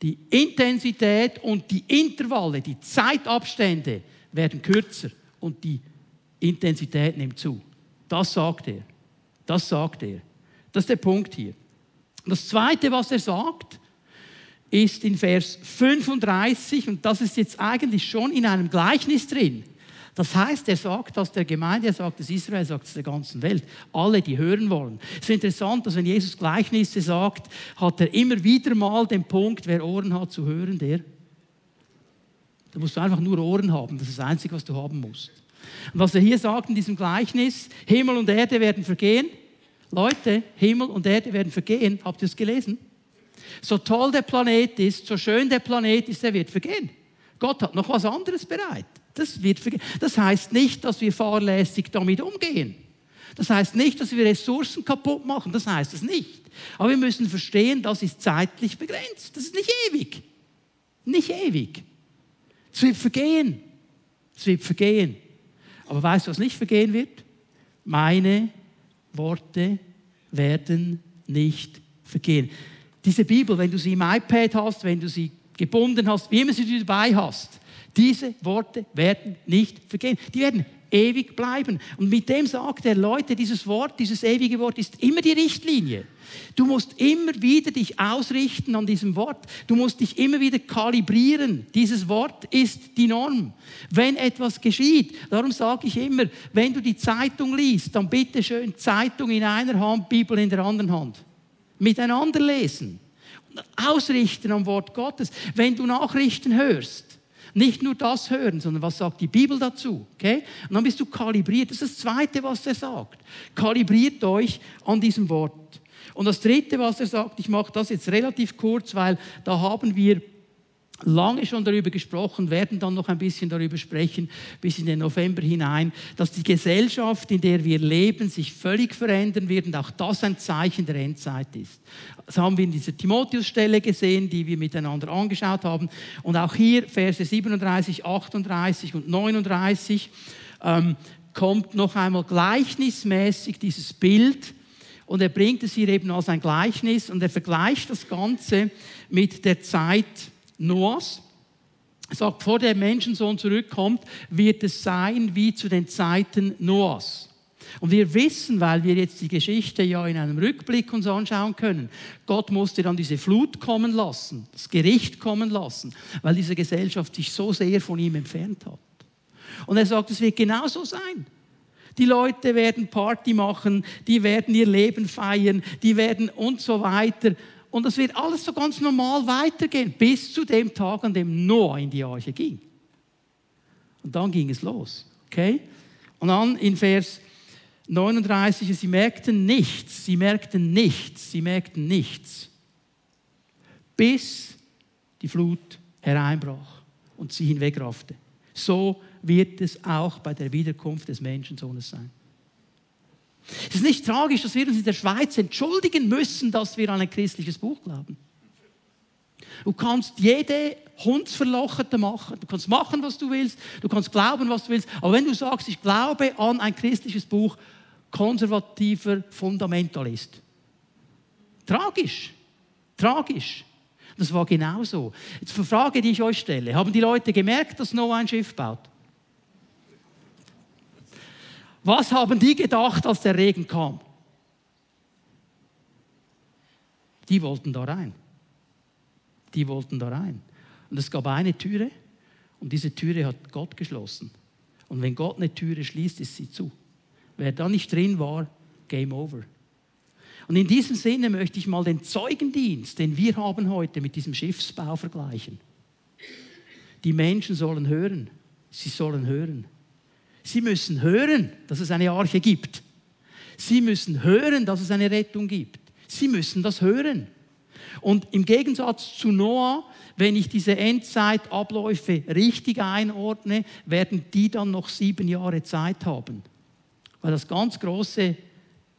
die Intensität und die Intervalle, die Zeitabstände werden kürzer und die Intensität nimmt zu. Das sagt er. Das sagt er. Das ist der Punkt hier. Das Zweite, was er sagt, ist in Vers 35 und das ist jetzt eigentlich schon in einem Gleichnis drin. Das heißt, er sagt das der Gemeinde, er sagt es Israel, er sagt es der ganzen Welt. Alle, die hören wollen. Es ist interessant, dass wenn Jesus Gleichnisse sagt, hat er immer wieder mal den Punkt, wer Ohren hat zu hören, der. Da musst du einfach nur Ohren haben. Das ist das Einzige, was du haben musst. Und was er hier sagt in diesem Gleichnis, Himmel und Erde werden vergehen. Leute, Himmel und Erde werden vergehen. Habt ihr es gelesen? So toll der Planet ist, so schön der Planet ist, er wird vergehen. Gott hat noch was anderes bereit. Das, wird vergehen. das heißt nicht, dass wir fahrlässig damit umgehen. Das heißt nicht, dass wir Ressourcen kaputt machen. Das heißt es nicht. Aber wir müssen verstehen, das ist zeitlich begrenzt. Das ist nicht ewig. Nicht ewig. Es wird vergehen. Es wird vergehen. Aber weißt du, was nicht vergehen wird? Meine Worte werden nicht vergehen. Diese Bibel, wenn du sie im iPad hast, wenn du sie gebunden hast, wie immer sie dabei hast, diese Worte werden nicht vergehen. Die werden ewig bleiben. Und mit dem sagt er, Leute, dieses Wort, dieses ewige Wort ist immer die Richtlinie. Du musst immer wieder dich ausrichten an diesem Wort. Du musst dich immer wieder kalibrieren. Dieses Wort ist die Norm. Wenn etwas geschieht, darum sage ich immer, wenn du die Zeitung liest, dann bitte schön Zeitung in einer Hand, Bibel in der anderen Hand miteinander lesen und ausrichten am Wort Gottes. Wenn du Nachrichten hörst, nicht nur das hören, sondern was sagt die Bibel dazu? Okay? Und dann bist du kalibriert. Das ist das Zweite, was er sagt. Kalibriert euch an diesem Wort. Und das Dritte, was er sagt, ich mache das jetzt relativ kurz, weil da haben wir lange schon darüber gesprochen, werden dann noch ein bisschen darüber sprechen, bis in den November hinein, dass die Gesellschaft, in der wir leben, sich völlig verändern wird und auch das ein Zeichen der Endzeit ist. Das haben wir in dieser Timotheus-Stelle gesehen, die wir miteinander angeschaut haben. Und auch hier, Verse 37, 38 und 39, ähm, kommt noch einmal gleichnismäßig dieses Bild und er bringt es hier eben als ein Gleichnis und er vergleicht das Ganze mit der Zeit, Noahs. sagt, vor der Menschensohn zurückkommt, wird es sein wie zu den Zeiten Noahs. Und wir wissen, weil wir jetzt die Geschichte ja in einem Rückblick uns anschauen können, Gott musste dann diese Flut kommen lassen, das Gericht kommen lassen, weil diese Gesellschaft sich so sehr von ihm entfernt hat. Und er sagt, es wird genauso sein. Die Leute werden Party machen, die werden ihr Leben feiern, die werden und so weiter. Und es wird alles so ganz normal weitergehen, bis zu dem Tag, an dem Noah in die Arche ging. Und dann ging es los. Okay? Und dann in Vers 39, sie merkten nichts, sie merkten nichts, sie merkten nichts, bis die Flut hereinbrach und sie hinwegraffte. So wird es auch bei der Wiederkunft des Menschensohnes sein. Es ist nicht tragisch, dass wir uns in der Schweiz entschuldigen müssen, dass wir an ein christliches Buch glauben. Du kannst jede Hundsverlochete machen. Du kannst machen, was du willst. Du kannst glauben, was du willst. Aber wenn du sagst, ich glaube an ein christliches Buch, konservativer Fundamentalist. Tragisch. Tragisch. Das war genauso. Jetzt eine Frage, die ich euch stelle. Haben die Leute gemerkt, dass Noah ein Schiff baut? Was haben die gedacht, als der Regen kam? Die wollten da rein. Die wollten da rein. Und es gab eine Türe und diese Türe hat Gott geschlossen. Und wenn Gott eine Türe schließt, ist sie zu. Wer da nicht drin war, Game Over. Und in diesem Sinne möchte ich mal den Zeugendienst, den wir haben heute mit diesem Schiffsbau vergleichen. Die Menschen sollen hören. Sie sollen hören. Sie müssen hören, dass es eine Arche gibt. Sie müssen hören, dass es eine Rettung gibt. Sie müssen das hören. Und im Gegensatz zu Noah, wenn ich diese Endzeitabläufe richtig einordne, werden die dann noch sieben Jahre Zeit haben. Weil das ganz große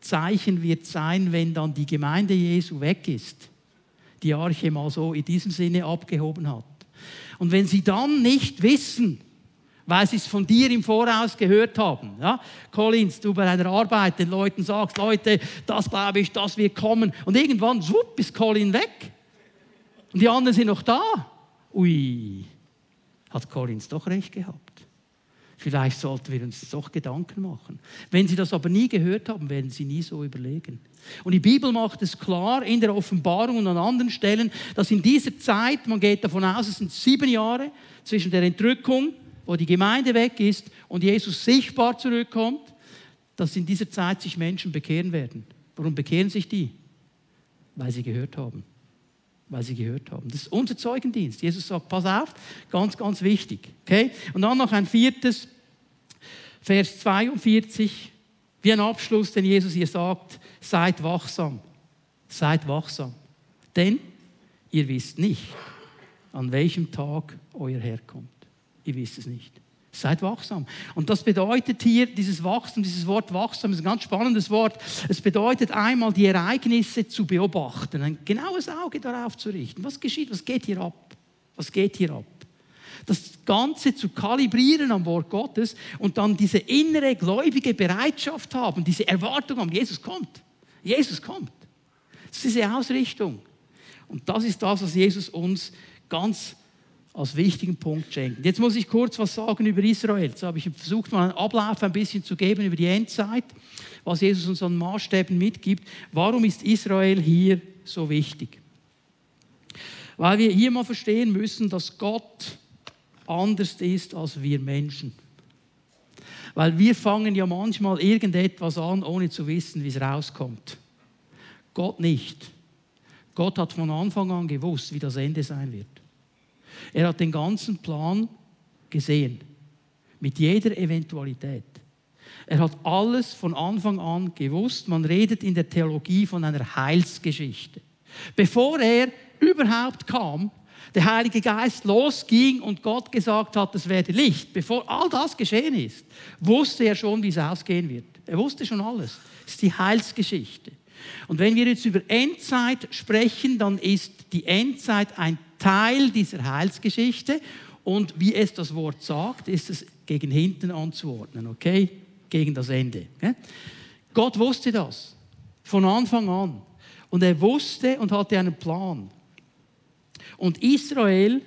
Zeichen wird sein, wenn dann die Gemeinde Jesu weg ist, die Arche mal so in diesem Sinne abgehoben hat. Und wenn sie dann nicht wissen, weil sie es von dir im Voraus gehört haben. Ja? Collins, du bei deiner Arbeit den Leuten sagst, Leute, das glaube ich, das wird kommen. Und irgendwann, schwupp, ist Colin weg. Und die anderen sind noch da. Ui, hat Collins doch recht gehabt. Vielleicht sollten wir uns doch Gedanken machen. Wenn Sie das aber nie gehört haben, werden Sie nie so überlegen. Und die Bibel macht es klar in der Offenbarung und an anderen Stellen, dass in dieser Zeit, man geht davon aus, es sind sieben Jahre zwischen der Entrückung, wo die Gemeinde weg ist und Jesus sichtbar zurückkommt, dass in dieser Zeit sich Menschen bekehren werden. Warum bekehren sich die? Weil sie gehört haben weil sie gehört haben. Das ist unser Zeugendienst. Jesus sagt, pass auf, ganz, ganz wichtig. Okay? Und dann noch ein viertes, Vers 42, wie ein Abschluss, den Jesus hier sagt, seid wachsam. Seid wachsam. Denn ihr wisst nicht, an welchem Tag euer Herr kommt. Ihr wisst es nicht. Seid wachsam. Und das bedeutet hier, dieses Wachstum, dieses Wort wachsam ist ein ganz spannendes Wort. Es bedeutet einmal, die Ereignisse zu beobachten, ein genaues Auge darauf zu richten. Was geschieht? Was geht hier ab? Was geht hier ab? Das Ganze zu kalibrieren am Wort Gottes und dann diese innere gläubige Bereitschaft haben, diese Erwartung haben, Jesus kommt. Jesus kommt. Das ist diese Ausrichtung. Und das ist das, was Jesus uns ganz als wichtigen Punkt schenken. Jetzt muss ich kurz was sagen über Israel. Jetzt habe ich versucht, mal einen Ablauf ein bisschen zu geben über die Endzeit, was Jesus uns an Maßstäben mitgibt. Warum ist Israel hier so wichtig? Weil wir hier mal verstehen müssen, dass Gott anders ist als wir Menschen. Weil wir fangen ja manchmal irgendetwas an, ohne zu wissen, wie es rauskommt. Gott nicht. Gott hat von Anfang an gewusst, wie das Ende sein wird. Er hat den ganzen Plan gesehen, mit jeder Eventualität. Er hat alles von Anfang an gewusst. Man redet in der Theologie von einer Heilsgeschichte. Bevor er überhaupt kam, der Heilige Geist losging und Gott gesagt hat, es werde Licht, bevor all das geschehen ist, wusste er schon, wie es ausgehen wird. Er wusste schon alles. Das ist die Heilsgeschichte. Und wenn wir jetzt über Endzeit sprechen, dann ist die Endzeit ein Teil dieser Heilsgeschichte. Und wie es das Wort sagt, ist es gegen hinten anzuordnen, okay? Gegen das Ende. Gott wusste das von Anfang an. Und er wusste und hatte einen Plan. Und Israel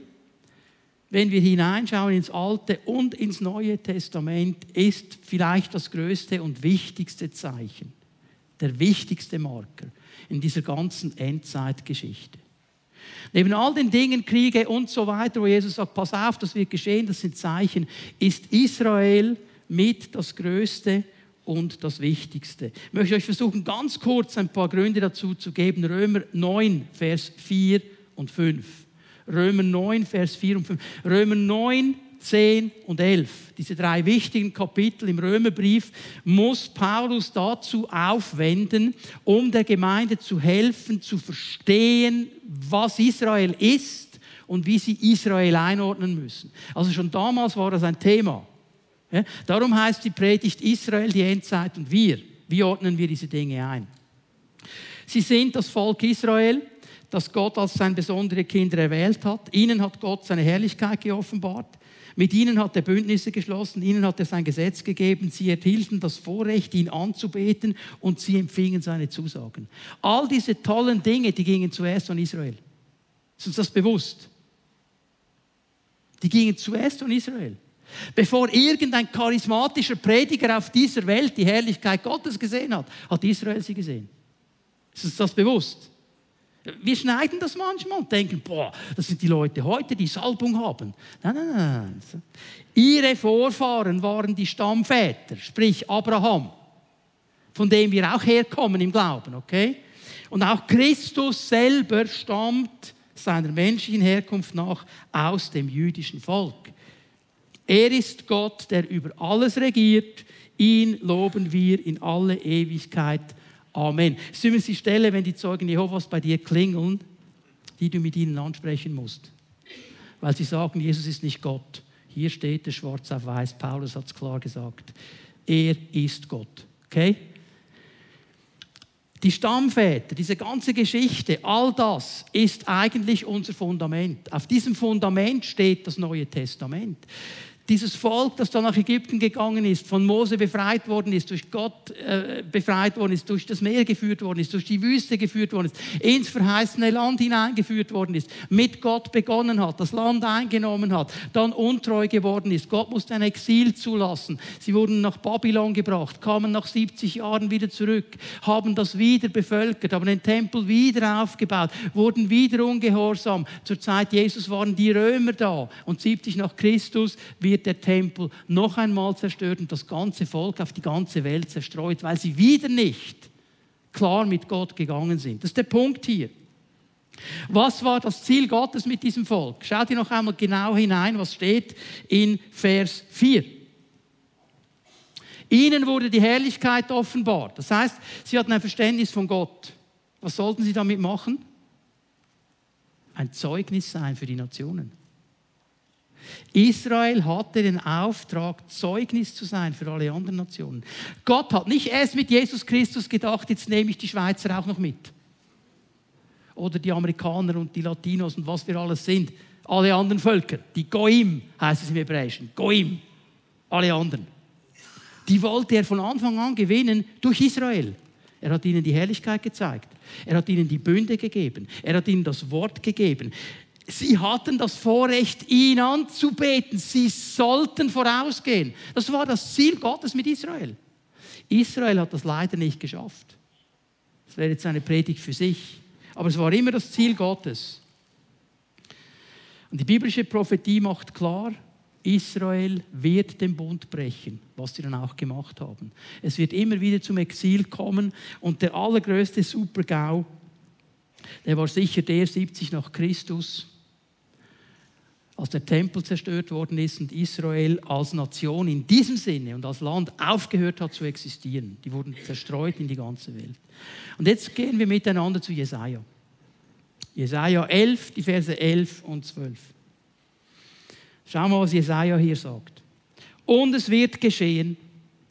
wenn wir hineinschauen ins Alte und ins Neue Testament, ist vielleicht das größte und wichtigste Zeichen, der wichtigste Marker in dieser ganzen Endzeitgeschichte. Neben all den Dingen, Kriege und so weiter, wo Jesus sagt, pass auf, das wird geschehen, das sind Zeichen, ist Israel mit das Größte und das Wichtigste. Ich möchte euch versuchen, ganz kurz ein paar Gründe dazu zu geben. Römer 9, Vers 4 und 5. Römer 9, Vers 4 und 5. Römer 9, 10 und 11. Diese drei wichtigen Kapitel im Römerbrief muss Paulus dazu aufwenden, um der Gemeinde zu helfen, zu verstehen, was Israel ist und wie sie Israel einordnen müssen. Also schon damals war das ein Thema. Darum heißt die Predigt Israel die Endzeit und wir. Wie ordnen wir diese Dinge ein? Sie sind das Volk Israel, das Gott als sein besondere Kinder erwählt hat. Ihnen hat Gott seine Herrlichkeit geoffenbart. Mit ihnen hat er Bündnisse geschlossen, ihnen hat er sein Gesetz gegeben, sie erhielten das Vorrecht, ihn anzubeten und sie empfingen seine Zusagen. All diese tollen Dinge, die gingen zuerst an Israel. Ist uns das bewusst? Die gingen zuerst an Israel. Bevor irgendein charismatischer Prediger auf dieser Welt die Herrlichkeit Gottes gesehen hat, hat Israel sie gesehen. Ist uns das bewusst? Wir schneiden das manchmal und denken, boah, das sind die Leute heute, die Salbung haben. Nein, nein, nein. Ihre Vorfahren waren die Stammväter, sprich Abraham, von dem wir auch herkommen im Glauben, okay? Und auch Christus selber stammt seiner menschlichen Herkunft nach aus dem jüdischen Volk. Er ist Gott, der über alles regiert. Ihn loben wir in alle Ewigkeit. Amen. Das ist die Stelle, wenn die Zeugen Jehovas bei dir klingeln, die du mit ihnen ansprechen musst. Weil sie sagen, Jesus ist nicht Gott. Hier steht es schwarz auf weiß, Paulus hat es klar gesagt. Er ist Gott. Okay? Die Stammväter, diese ganze Geschichte, all das ist eigentlich unser Fundament. Auf diesem Fundament steht das Neue Testament. Dieses Volk, das dann nach Ägypten gegangen ist, von Mose befreit worden ist, durch Gott äh, befreit worden ist, durch das Meer geführt worden ist, durch die Wüste geführt worden ist, ins verheißene Land hineingeführt worden ist, mit Gott begonnen hat, das Land eingenommen hat, dann untreu geworden ist. Gott musste ein Exil zulassen. Sie wurden nach Babylon gebracht, kamen nach 70 Jahren wieder zurück, haben das wieder bevölkert, haben den Tempel wieder aufgebaut, wurden wieder ungehorsam. Zur Zeit Jesus waren die Römer da und 70 nach Christus wird der Tempel noch einmal zerstört und das ganze Volk auf die ganze Welt zerstreut, weil sie wieder nicht klar mit Gott gegangen sind. Das ist der Punkt hier. Was war das Ziel Gottes mit diesem Volk? Schaut ihr noch einmal genau hinein, was steht in Vers 4. Ihnen wurde die Herrlichkeit offenbart. Das heißt, sie hatten ein Verständnis von Gott. Was sollten sie damit machen? Ein Zeugnis sein für die Nationen. Israel hatte den Auftrag, Zeugnis zu sein für alle anderen Nationen. Gott hat nicht erst mit Jesus Christus gedacht, jetzt nehme ich die Schweizer auch noch mit. Oder die Amerikaner und die Latinos und was wir alles sind. Alle anderen Völker. Die Goim heißt es im Hebräischen. Goim. Alle anderen. Die wollte er von Anfang an gewinnen durch Israel. Er hat ihnen die Herrlichkeit gezeigt. Er hat ihnen die Bünde gegeben. Er hat ihnen das Wort gegeben. Sie hatten das Vorrecht, ihn anzubeten. Sie sollten vorausgehen. Das war das Ziel Gottes mit Israel. Israel hat das leider nicht geschafft. Das wäre jetzt eine Predigt für sich. Aber es war immer das Ziel Gottes. Und die biblische Prophetie macht klar, Israel wird den Bund brechen, was sie dann auch gemacht haben. Es wird immer wieder zum Exil kommen und der allergrößte Supergau, der war sicher der 70 nach Christus, als der Tempel zerstört worden ist und Israel als Nation in diesem Sinne und als Land aufgehört hat zu existieren. Die wurden zerstreut in die ganze Welt. Und jetzt gehen wir miteinander zu Jesaja. Jesaja 11, die Verse 11 und 12. Schau mal, was Jesaja hier sagt. Und es wird geschehen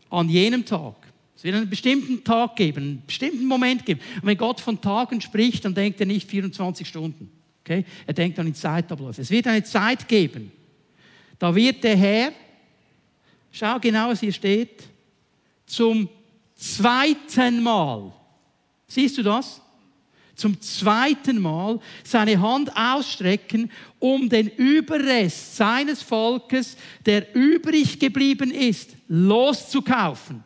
an jenem Tag. Es wird einen bestimmten Tag geben, einen bestimmten Moment geben. Und wenn Gott von Tagen spricht, dann denkt er nicht 24 Stunden. Okay? Er denkt an die Zeitabläufe. Es wird eine Zeit geben, da wird der Herr, schau genau, was hier steht, zum zweiten Mal, siehst du das? zum zweiten Mal seine Hand ausstrecken, um den Überrest seines Volkes, der übrig geblieben ist, loszukaufen.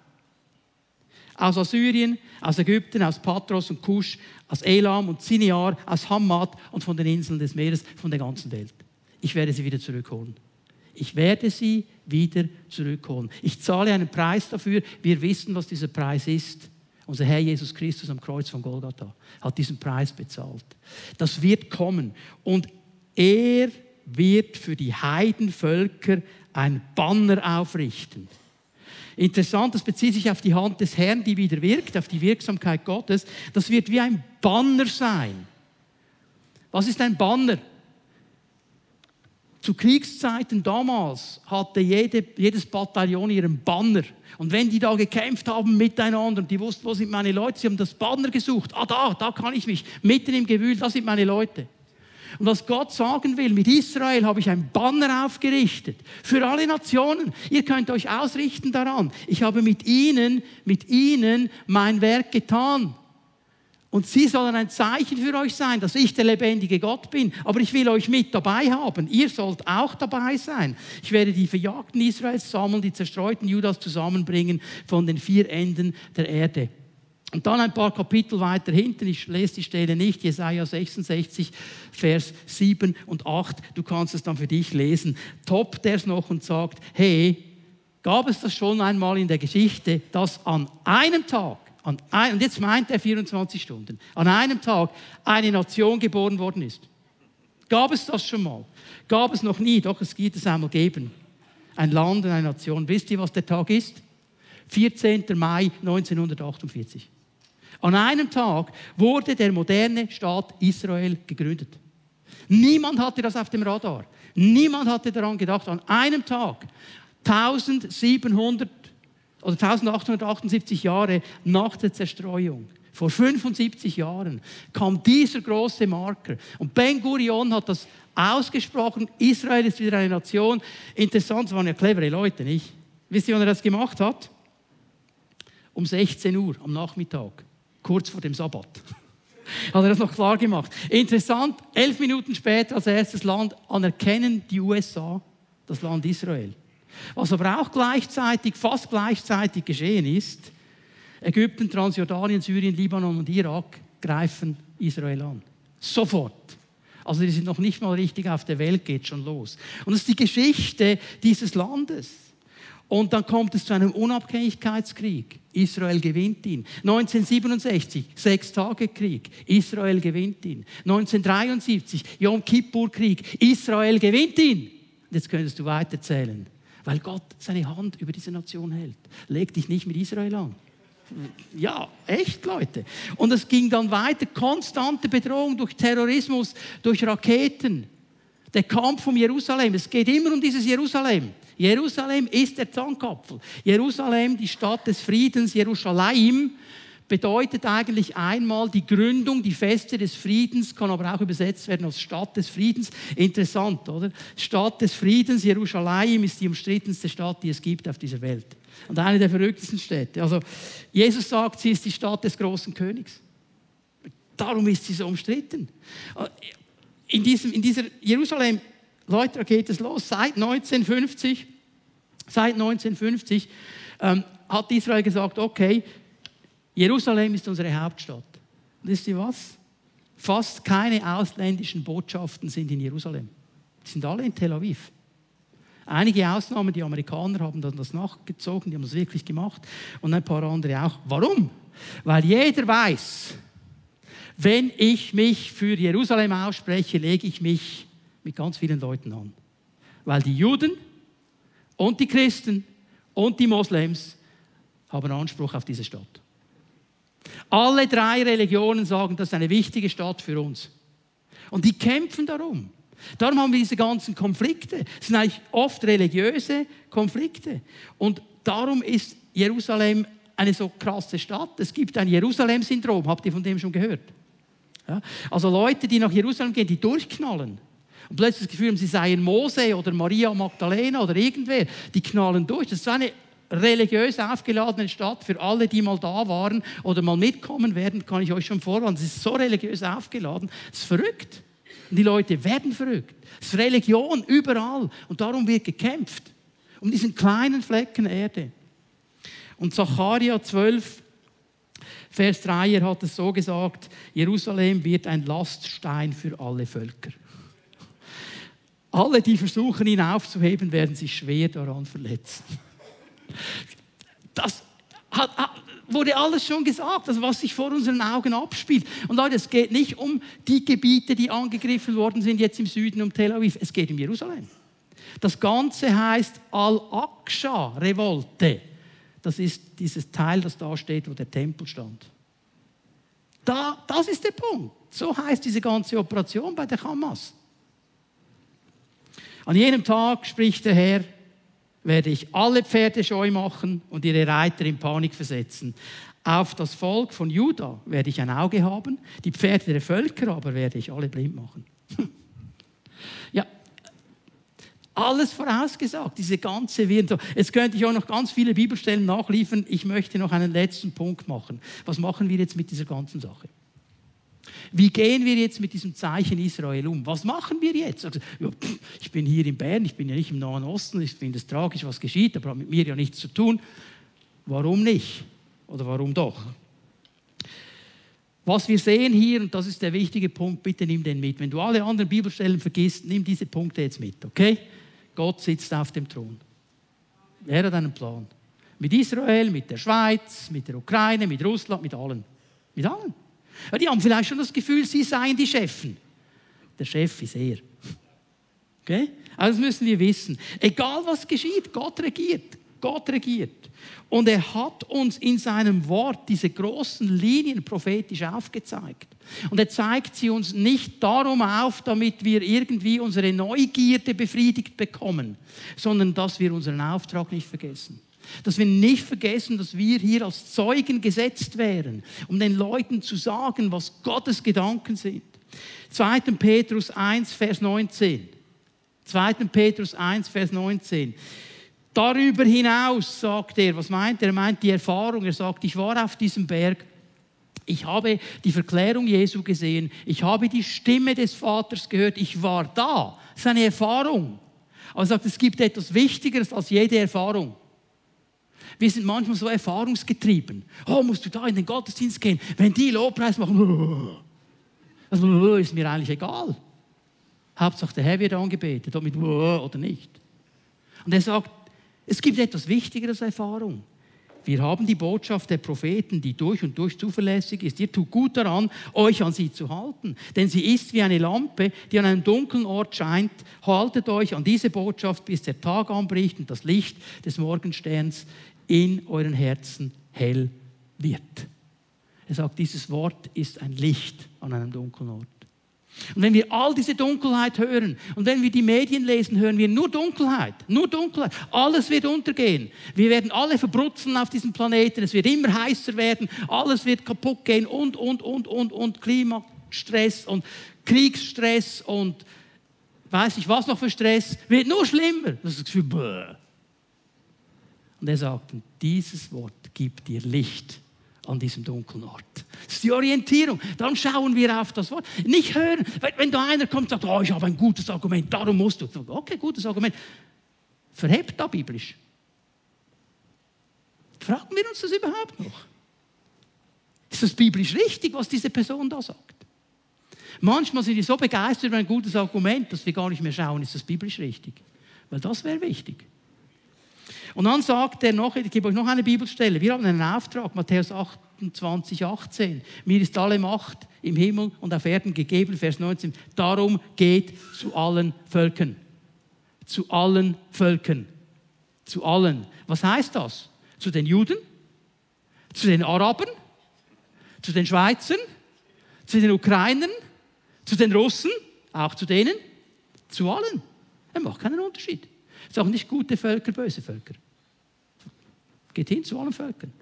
Aus Assyrien, aus Ägypten, aus Patros und Kusch, aus Elam und Sinear, aus Hamad und von den Inseln des Meeres, von der ganzen Welt. Ich werde sie wieder zurückholen. Ich werde sie wieder zurückholen. Ich zahle einen Preis dafür. Wir wissen, was dieser Preis ist. Unser Herr Jesus Christus am Kreuz von Golgatha hat diesen Preis bezahlt. Das wird kommen. Und er wird für die Heidenvölker ein Banner aufrichten. Interessant, das bezieht sich auf die Hand des Herrn, die wieder wirkt, auf die Wirksamkeit Gottes. Das wird wie ein Banner sein. Was ist ein Banner? Zu Kriegszeiten damals hatte jede, jedes Bataillon ihren Banner. Und wenn die da gekämpft haben miteinander und die wussten, wo sind meine Leute, sie haben das Banner gesucht. Ah, da, da kann ich mich, mitten im Gewühl, da sind meine Leute. Und was Gott sagen will, mit Israel habe ich ein Banner aufgerichtet. Für alle Nationen. Ihr könnt euch ausrichten daran. Ich habe mit ihnen, mit ihnen mein Werk getan. Und sie sollen ein Zeichen für euch sein, dass ich der lebendige Gott bin. Aber ich will euch mit dabei haben. Ihr sollt auch dabei sein. Ich werde die Verjagten Israels sammeln, die zerstreuten Judas zusammenbringen von den vier Enden der Erde. Und dann ein paar Kapitel weiter hinten, ich lese die Stelle nicht, Jesaja 66, Vers 7 und 8, du kannst es dann für dich lesen. Toppt er es noch und sagt, hey, gab es das schon einmal in der Geschichte, dass an einem Tag an ein, und jetzt meint er 24 Stunden, an einem Tag eine Nation geboren worden ist. Gab es das schon mal? Gab es noch nie, doch es gibt es einmal geben. Ein Land und eine Nation. Wisst ihr, was der Tag ist? 14. Mai 1948. An einem Tag wurde der moderne Staat Israel gegründet. Niemand hatte das auf dem Radar. Niemand hatte daran gedacht. An einem Tag, 1700 oder 1878 Jahre nach der Zerstreuung, vor 75 Jahren, kam dieser große Marker. Und Ben Gurion hat das ausgesprochen. Israel ist wieder eine Nation. Interessant, es waren ja clevere Leute, nicht? Wisst ihr, wann er das gemacht hat? Um 16 Uhr am Nachmittag, kurz vor dem Sabbat. hat er das noch klar gemacht. Interessant, elf Minuten später als erstes Land anerkennen die USA das Land Israel. Was aber auch gleichzeitig, fast gleichzeitig geschehen ist, Ägypten, Transjordanien, Syrien, Libanon und Irak greifen Israel an. Sofort. Also die sind noch nicht mal richtig auf der Welt, geht schon los. Und das ist die Geschichte dieses Landes. Und dann kommt es zu einem Unabhängigkeitskrieg. Israel gewinnt ihn. 1967, Sechstagekrieg. Israel gewinnt ihn. 1973, Yom Kippur-Krieg. Israel gewinnt ihn. Jetzt könntest du weiterzählen weil Gott seine Hand über diese Nation hält. Leg dich nicht mit Israel an. Ja, echt, Leute. Und es ging dann weiter, konstante Bedrohung durch Terrorismus, durch Raketen. Der Kampf um Jerusalem, es geht immer um dieses Jerusalem. Jerusalem ist der Zahnkapfel. Jerusalem, die Stadt des Friedens, Jerusalem, bedeutet eigentlich einmal die Gründung, die Feste des Friedens, kann aber auch übersetzt werden als Stadt des Friedens. Interessant, oder? Stadt des Friedens, Jerusalem ist die umstrittenste Stadt, die es gibt auf dieser Welt. Und eine der verrücktesten Städte. Also, Jesus sagt, sie ist die Stadt des großen Königs. Darum ist sie so umstritten. In, diesem, in dieser Jerusalem, Leute, geht es los. Seit 1950, seit 1950 ähm, hat Israel gesagt, okay, Jerusalem ist unsere Hauptstadt. Und wisst ihr was? Fast keine ausländischen Botschaften sind in Jerusalem. Die sind alle in Tel Aviv. Einige Ausnahmen, die Amerikaner haben dann das nachgezogen, die haben das wirklich gemacht. Und ein paar andere auch. Warum? Weil jeder weiß, wenn ich mich für Jerusalem ausspreche, lege ich mich mit ganz vielen Leuten an. Weil die Juden und die Christen und die Moslems haben Anspruch auf diese Stadt. Alle drei Religionen sagen, das ist eine wichtige Stadt für uns. Und die kämpfen darum. Darum haben wir diese ganzen Konflikte. Es sind eigentlich oft religiöse Konflikte. Und darum ist Jerusalem eine so krasse Stadt. Es gibt ein Jerusalem-Syndrom. Habt ihr von dem schon gehört? Ja? Also Leute, die nach Jerusalem gehen, die durchknallen. Und plötzlich das Gefühl haben, sie seien Mose oder Maria Magdalena oder irgendwer. Die knallen durch. Das ist eine religiös aufgeladene Stadt für alle, die mal da waren oder mal mitkommen werden, kann ich euch schon vorwarnen. Es ist so religiös aufgeladen, es ist verrückt. Und die Leute werden verrückt. Es ist Religion überall und darum wird gekämpft. Um diesen kleinen Flecken Erde. Und Zacharia 12, Vers 3, er hat es so gesagt, Jerusalem wird ein Laststein für alle Völker. Alle, die versuchen, ihn aufzuheben, werden sich schwer daran verletzen. Das hat, wurde alles schon gesagt, also was sich vor unseren Augen abspielt. Und Leute, es geht nicht um die Gebiete, die angegriffen worden sind, jetzt im Süden um Tel Aviv. Es geht um Jerusalem. Das Ganze heißt Al-Aqsa-Revolte. Das ist dieses Teil, das da steht, wo der Tempel stand. Da, das ist der Punkt. So heißt diese ganze Operation bei der Hamas. An jenem Tag spricht der Herr, werde ich alle Pferde scheu machen und ihre Reiter in Panik versetzen. Auf das Volk von Juda werde ich ein Auge haben, die Pferde der Völker aber werde ich alle blind machen. ja, alles vorausgesagt, diese ganze Wirren. Jetzt könnte ich auch noch ganz viele Bibelstellen nachliefern. Ich möchte noch einen letzten Punkt machen. Was machen wir jetzt mit dieser ganzen Sache? Wie gehen wir jetzt mit diesem Zeichen Israel um? Was machen wir jetzt? Also, ich bin hier in Bern, ich bin ja nicht im Nahen Osten, ich finde es tragisch, was geschieht, aber hat mit mir ja nichts zu tun. Warum nicht? Oder warum doch? Was wir sehen hier, und das ist der wichtige Punkt, bitte nimm den mit. Wenn du alle anderen Bibelstellen vergisst, nimm diese Punkte jetzt mit, okay? Gott sitzt auf dem Thron. Er hat einen Plan. Mit Israel, mit der Schweiz, mit der Ukraine, mit Russland, mit allen. Mit allen. Die haben vielleicht schon das Gefühl, sie seien die Chefen. Der Chef ist er. Okay? Also das müssen wir wissen. Egal was geschieht, Gott regiert. Gott regiert. Und er hat uns in seinem Wort diese großen Linien prophetisch aufgezeigt. Und er zeigt sie uns nicht darum auf, damit wir irgendwie unsere Neugierde befriedigt bekommen, sondern dass wir unseren Auftrag nicht vergessen. Dass wir nicht vergessen, dass wir hier als Zeugen gesetzt wären, um den Leuten zu sagen, was Gottes Gedanken sind. 2. Petrus 1, Vers 19. 2. Petrus 1, Vers 19. Darüber hinaus sagt er, was meint er? Er meint die Erfahrung. Er sagt, ich war auf diesem Berg, ich habe die Verklärung Jesu gesehen, ich habe die Stimme des Vaters gehört, ich war da. Das ist eine Erfahrung. Aber er sagt, es gibt etwas Wichtigeres als jede Erfahrung. Wir sind manchmal so erfahrungsgetrieben. Oh, musst du da in den Gottesdienst gehen? Wenn die Lobpreis machen, also, ist mir eigentlich egal. Hauptsache der Herr wird angebetet, ob mit oder nicht. Und er sagt, es gibt etwas Wichtigeres als Erfahrung. Wir haben die Botschaft der Propheten, die durch und durch zuverlässig ist. Ihr tut gut daran, euch an sie zu halten. Denn sie ist wie eine Lampe, die an einem dunklen Ort scheint. Haltet euch an diese Botschaft, bis der Tag anbricht und das Licht des Morgensterns in euren Herzen hell wird. Er sagt, dieses Wort ist ein Licht an einem dunklen Ort. Und wenn wir all diese Dunkelheit hören und wenn wir die Medien lesen, hören wir nur Dunkelheit, nur Dunkelheit. Alles wird untergehen. Wir werden alle verbrutzeln auf diesem Planeten. Es wird immer heißer werden. Alles wird kaputt gehen und, und, und, und, und Klimastress und Kriegsstress und weiß ich was noch für Stress. Wird nur schlimmer. Das ist das Gefühl, bäh. Und er sagt, dieses Wort gibt dir Licht an diesem dunklen Ort. Das ist die Orientierung. Dann schauen wir auf das Wort. Nicht hören, wenn da einer kommt und sagt, oh, ich habe ein gutes Argument, darum musst du. Okay, gutes Argument. Verhebt da biblisch. Fragen wir uns das überhaupt noch? Ist das biblisch richtig, was diese Person da sagt? Manchmal sind wir so begeistert über ein gutes Argument, dass wir gar nicht mehr schauen, ist das biblisch richtig? Weil das wäre wichtig. Und dann sagt er noch, ich gebe euch noch eine Bibelstelle, wir haben einen Auftrag, Matthäus 28, 18. Mir ist alle Macht im Himmel und auf Erden gegeben, Vers 19. Darum geht zu allen Völkern. Zu allen Völkern. Zu allen. Was heißt das? Zu den Juden? Zu den Arabern? Zu den Schweizern? Zu den Ukrainern? Zu den Russen? Auch zu denen? Zu allen. Er macht keinen Unterschied. Es sind auch nicht gute Völker, böse Völker. Geht hin zu allen Völkern.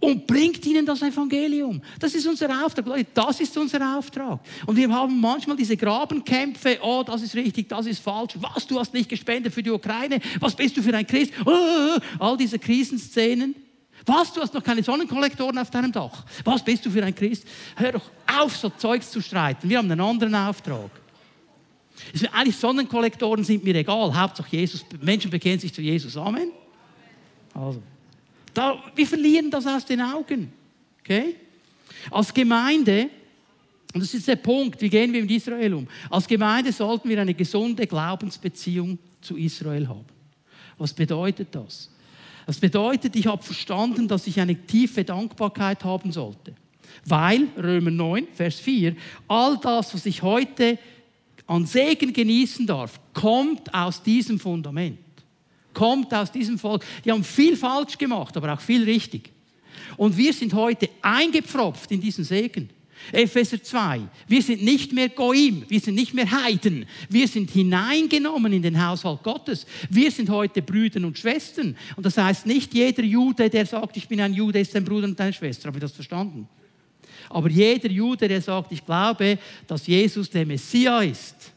und bringt ihnen das Evangelium. Das ist unser Auftrag, Leute, das ist unser Auftrag. Und wir haben manchmal diese Grabenkämpfe, oh, das ist richtig, das ist falsch, was, du hast nicht gespendet für die Ukraine, was bist du für ein Christ, oh, all diese Krisenszenen. Was, du hast noch keine Sonnenkollektoren auf deinem Dach. Was bist du für ein Christ? Hör doch auf, so Zeugs zu streiten. Wir haben einen anderen Auftrag. Eigentlich Sonnenkollektoren sind mir egal. Hauptsache Jesus, Menschen bekennen sich zu Jesus. Amen. Also. Da, wir verlieren das aus den Augen. Okay? Als Gemeinde, und das ist der Punkt, wie gehen wir mit Israel um? Als Gemeinde sollten wir eine gesunde Glaubensbeziehung zu Israel haben. Was bedeutet das? Das bedeutet, ich habe verstanden, dass ich eine tiefe Dankbarkeit haben sollte. Weil, Römer 9, Vers 4, all das, was ich heute an Segen genießen darf, kommt aus diesem Fundament kommt aus diesem Volk. Die haben viel falsch gemacht, aber auch viel richtig. Und wir sind heute eingepfropft in diesen Segen. Epheser 2. Wir sind nicht mehr Goim, wir sind nicht mehr Heiden. Wir sind hineingenommen in den Haushalt Gottes. Wir sind heute Brüder und Schwestern. Und das heißt nicht jeder Jude, der sagt, ich bin ein Jude, ist dein Bruder und deine Schwester. Habe ich das verstanden? Aber jeder Jude, der sagt, ich glaube, dass Jesus der Messias ist,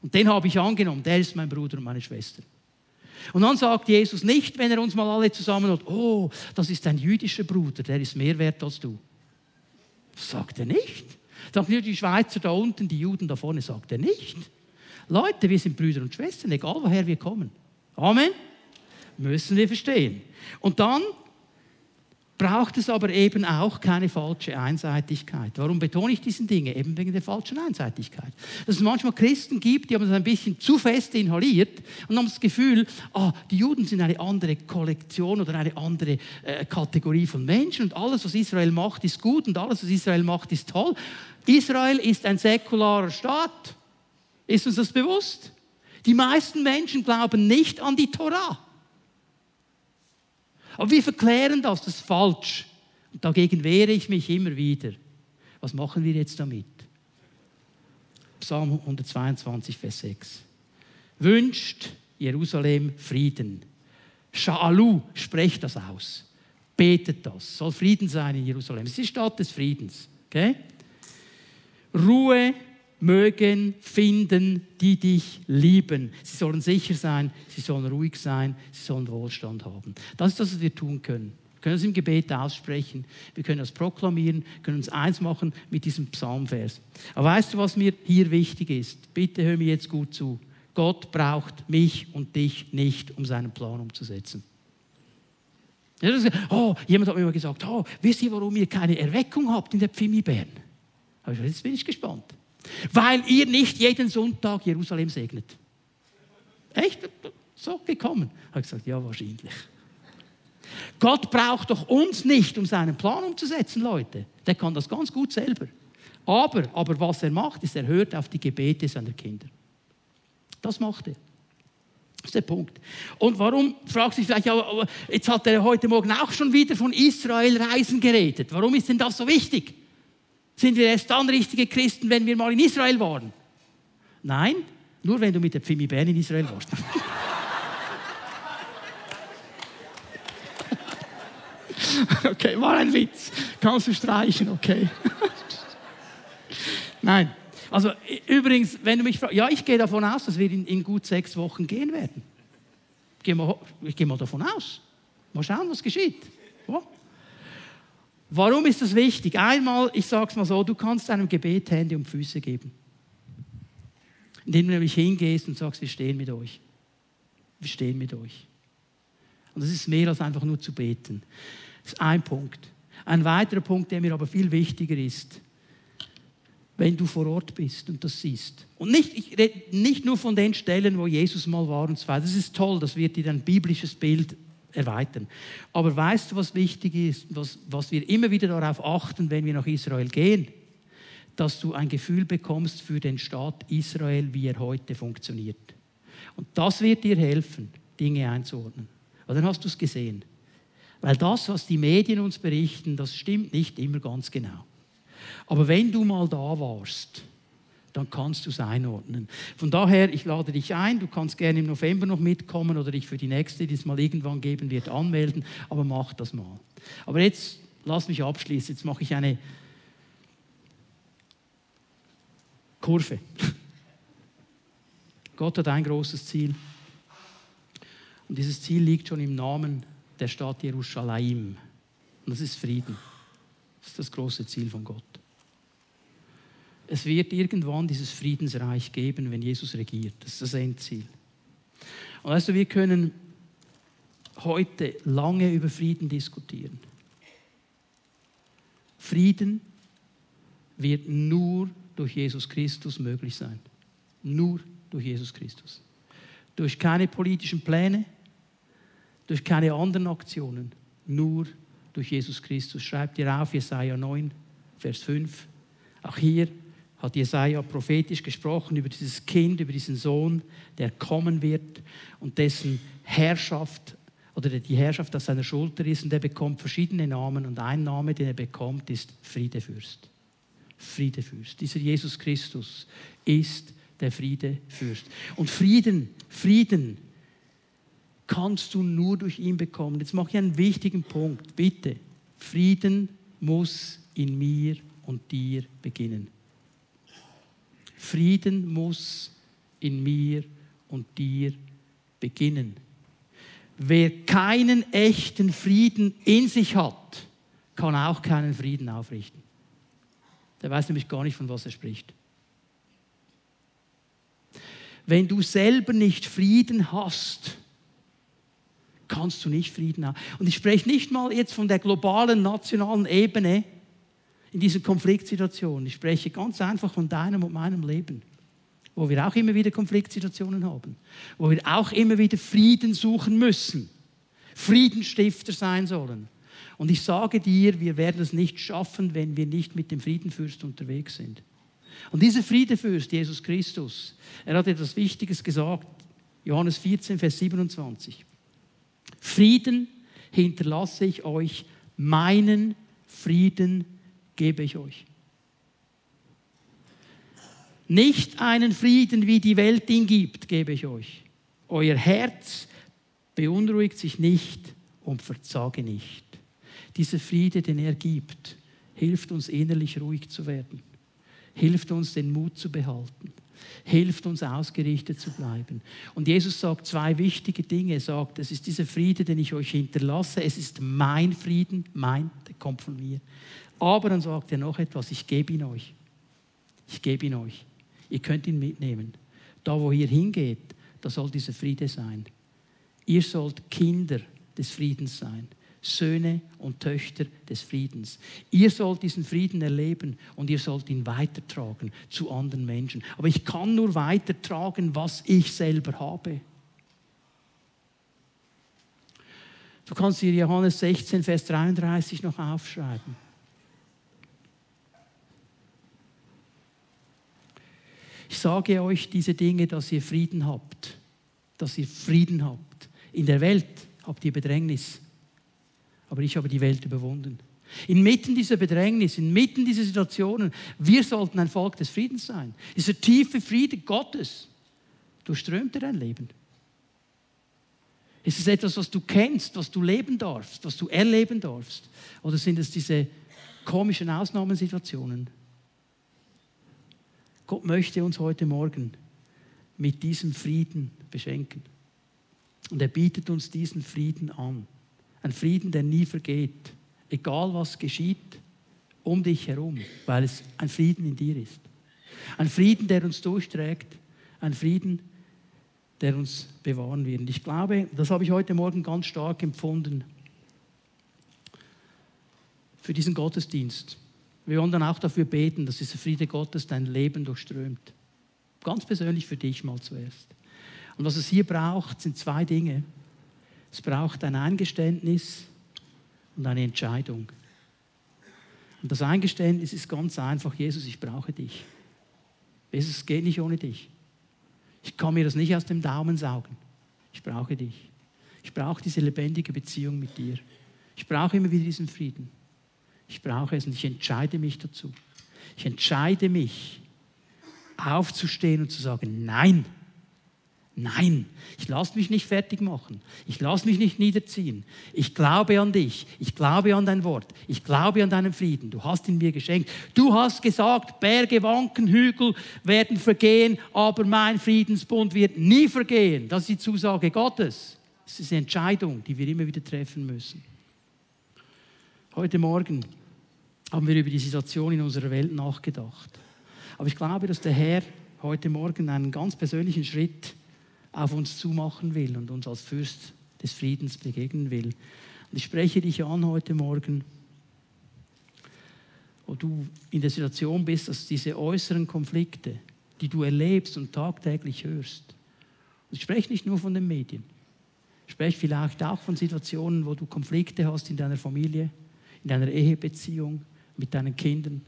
und den habe ich angenommen, der ist mein Bruder und meine Schwester. Und dann sagt Jesus nicht, wenn er uns mal alle zusammen hat, oh, das ist ein jüdischer Bruder, der ist mehr wert als du. Das sagt er nicht. Sagt nur die Schweizer da unten, die Juden da vorne, sagt er nicht. Leute, wir sind Brüder und Schwestern, egal woher wir kommen. Amen. Müssen wir verstehen. Und dann braucht es aber eben auch keine falsche Einseitigkeit. Warum betone ich diesen Dinge? Eben wegen der falschen Einseitigkeit. Dass es manchmal Christen gibt, die haben das ein bisschen zu fest inhaliert und haben das Gefühl, ah, die Juden sind eine andere Kollektion oder eine andere äh, Kategorie von Menschen und alles, was Israel macht, ist gut und alles, was Israel macht, ist toll. Israel ist ein säkularer Staat. Ist uns das bewusst? Die meisten Menschen glauben nicht an die Torah. Aber wir verklären das, das ist falsch. Und dagegen wehre ich mich immer wieder. Was machen wir jetzt damit? Psalm 122, Vers 6. Wünscht Jerusalem Frieden. Sha'alu, sprecht das aus. Betet das. Soll Frieden sein in Jerusalem. Es ist die Stadt des Friedens. Okay? Ruhe mögen finden, die dich lieben. Sie sollen sicher sein, sie sollen ruhig sein, sie sollen Wohlstand haben. Das ist das, was wir tun können. Wir können es im Gebet aussprechen, wir können das proklamieren, können uns eins machen mit diesem Psalmvers. Aber weißt du, was mir hier wichtig ist? Bitte hör mir jetzt gut zu. Gott braucht mich und dich nicht, um seinen Plan umzusetzen. Oh, jemand hat mir mal gesagt, oh, wisst ihr, warum ihr keine Erweckung habt in der Pfimi Bern? Jetzt bin ich gespannt weil ihr nicht jeden Sonntag Jerusalem segnet. Echt? So gekommen? Habe gesagt, ja, wahrscheinlich. Gott braucht doch uns nicht, um seinen Plan umzusetzen, Leute. Der kann das ganz gut selber. Aber, aber was er macht, ist, er hört auf die Gebete seiner Kinder. Das macht er. Das ist der Punkt. Und warum, fragt sich vielleicht, jetzt hat er heute Morgen auch schon wieder von Israel-Reisen geredet. Warum ist denn das so wichtig? Sind wir erst dann richtige Christen, wenn wir mal in Israel waren? Nein, nur wenn du mit der Pfimi Bern in Israel warst. okay, war ein Witz. Kannst du streichen, okay. Nein. Also übrigens, wenn du mich fragst, ja, ich gehe davon aus, dass wir in, in gut sechs Wochen gehen werden. Ich gehe mal davon aus. Mal schauen, was geschieht. Ja. Warum ist das wichtig? Einmal, ich sage es mal so, du kannst einem Gebet Hände und Füße geben. Indem du nämlich hingehst und sagst, wir stehen mit euch. Wir stehen mit euch. Und das ist mehr als einfach nur zu beten. Das ist ein Punkt. Ein weiterer Punkt, der mir aber viel wichtiger ist, wenn du vor Ort bist und das siehst. Und nicht, ich rede nicht nur von den Stellen, wo Jesus mal war und so. Das ist toll, das wird dir ein biblisches Bild erweitern. Aber weißt du, was wichtig ist, was, was wir immer wieder darauf achten, wenn wir nach Israel gehen? Dass du ein Gefühl bekommst für den Staat Israel, wie er heute funktioniert. Und das wird dir helfen, Dinge einzuordnen. Und dann hast du es gesehen. Weil das, was die Medien uns berichten, das stimmt nicht immer ganz genau. Aber wenn du mal da warst, dann kannst du es einordnen. Von daher, ich lade dich ein, du kannst gerne im November noch mitkommen oder dich für die nächste, die es mal irgendwann geben wird, anmelden, aber mach das mal. Aber jetzt lass mich abschließen, jetzt mache ich eine Kurve. Gott hat ein großes Ziel. Und dieses Ziel liegt schon im Namen der Stadt Jerusalem. Und das ist Frieden. Das ist das große Ziel von Gott. Es wird irgendwann dieses Friedensreich geben, wenn Jesus regiert. Das ist das Endziel. Und weißt du, wir können heute lange über Frieden diskutieren. Frieden wird nur durch Jesus Christus möglich sein. Nur durch Jesus Christus. Durch keine politischen Pläne, durch keine anderen Aktionen, nur durch Jesus Christus. Schreibt ihr auf, Jesaja 9, Vers 5. Auch hier hat Jesaja prophetisch gesprochen über dieses Kind, über diesen Sohn, der kommen wird und dessen Herrschaft oder die Herrschaft auf seiner Schulter ist und er bekommt verschiedene Namen und ein Name, den er bekommt, ist Friedefürst. Friedefürst. Dieser Jesus Christus ist der Friedefürst. Und Frieden, Frieden kannst du nur durch ihn bekommen. Jetzt mache ich einen wichtigen Punkt. Bitte, Frieden muss in mir und dir beginnen. Frieden muss in mir und dir beginnen. Wer keinen echten Frieden in sich hat, kann auch keinen Frieden aufrichten. Der weiß nämlich gar nicht, von was er spricht. Wenn du selber nicht Frieden hast, kannst du nicht Frieden haben. Und ich spreche nicht mal jetzt von der globalen, nationalen Ebene, in diesen Konfliktsituationen. Ich spreche ganz einfach von deinem und meinem Leben, wo wir auch immer wieder Konfliktsituationen haben, wo wir auch immer wieder Frieden suchen müssen, Friedenstifter sein sollen. Und ich sage dir, wir werden es nicht schaffen, wenn wir nicht mit dem Friedenfürst unterwegs sind. Und dieser Friedefürst, Jesus Christus, er hat etwas Wichtiges gesagt. Johannes 14, Vers 27. Frieden hinterlasse ich euch, meinen Frieden gebe ich euch. Nicht einen Frieden, wie die Welt ihn gibt, gebe ich euch. Euer Herz beunruhigt sich nicht und verzage nicht. Dieser Friede, den er gibt, hilft uns innerlich ruhig zu werden, hilft uns den Mut zu behalten, hilft uns ausgerichtet zu bleiben. Und Jesus sagt zwei wichtige Dinge. Er sagt, es ist dieser Friede, den ich euch hinterlasse. Es ist mein Frieden, mein, der kommt von mir. Aber dann sagt er noch etwas, ich gebe ihn euch. Ich gebe ihn euch. Ihr könnt ihn mitnehmen. Da, wo ihr hingeht, da soll dieser Friede sein. Ihr sollt Kinder des Friedens sein. Söhne und Töchter des Friedens. Ihr sollt diesen Frieden erleben und ihr sollt ihn weitertragen zu anderen Menschen. Aber ich kann nur weitertragen, was ich selber habe. Du kannst dir Johannes 16, Vers 33 noch aufschreiben. Ich sage euch diese Dinge, dass ihr Frieden habt. Dass ihr Frieden habt. In der Welt habt ihr Bedrängnis. Aber ich habe die Welt überwunden. Inmitten dieser Bedrängnis, inmitten dieser Situationen, wir sollten ein Volk des Friedens sein. Dieser tiefe Friede Gottes durchströmt dein Leben. Ist es etwas, was du kennst, was du leben darfst, was du erleben darfst? Oder sind es diese komischen Ausnahmesituationen? Gott möchte uns heute Morgen mit diesem Frieden beschenken. Und er bietet uns diesen Frieden an. Ein Frieden, der nie vergeht, egal was geschieht um dich herum, weil es ein Frieden in dir ist. Ein Frieden, der uns durchträgt, ein Frieden, der uns bewahren wird. Und ich glaube, das habe ich heute Morgen ganz stark empfunden für diesen Gottesdienst. Wir wollen dann auch dafür beten, dass dieser Friede Gottes dein Leben durchströmt. Ganz persönlich für dich mal zuerst. Und was es hier braucht, sind zwei Dinge. Es braucht ein Eingeständnis und eine Entscheidung. Und das Eingeständnis ist ganz einfach, Jesus, ich brauche dich. Jesus, es geht nicht ohne dich. Ich kann mir das nicht aus dem Daumen saugen. Ich brauche dich. Ich brauche diese lebendige Beziehung mit dir. Ich brauche immer wieder diesen Frieden. Ich brauche es und ich entscheide mich dazu. Ich entscheide mich, aufzustehen und zu sagen, nein, Nein, ich lasse mich nicht fertig machen. Ich lasse mich nicht niederziehen. Ich glaube an dich. Ich glaube an dein Wort. Ich glaube an deinen Frieden. Du hast ihn mir geschenkt. Du hast gesagt, Berge wanken, Hügel werden vergehen, aber mein Friedensbund wird nie vergehen. Das ist die Zusage Gottes. Das ist eine Entscheidung, die wir immer wieder treffen müssen. Heute Morgen haben wir über die Situation in unserer Welt nachgedacht. Aber ich glaube, dass der Herr heute Morgen einen ganz persönlichen Schritt auf uns zumachen will und uns als Fürst des Friedens begegnen will. Und ich spreche dich an heute Morgen, wo du in der Situation bist, dass diese äußeren Konflikte, die du erlebst und tagtäglich hörst, und ich spreche nicht nur von den Medien, ich spreche vielleicht auch von Situationen, wo du Konflikte hast in deiner Familie, in deiner Ehebeziehung, mit deinen Kindern,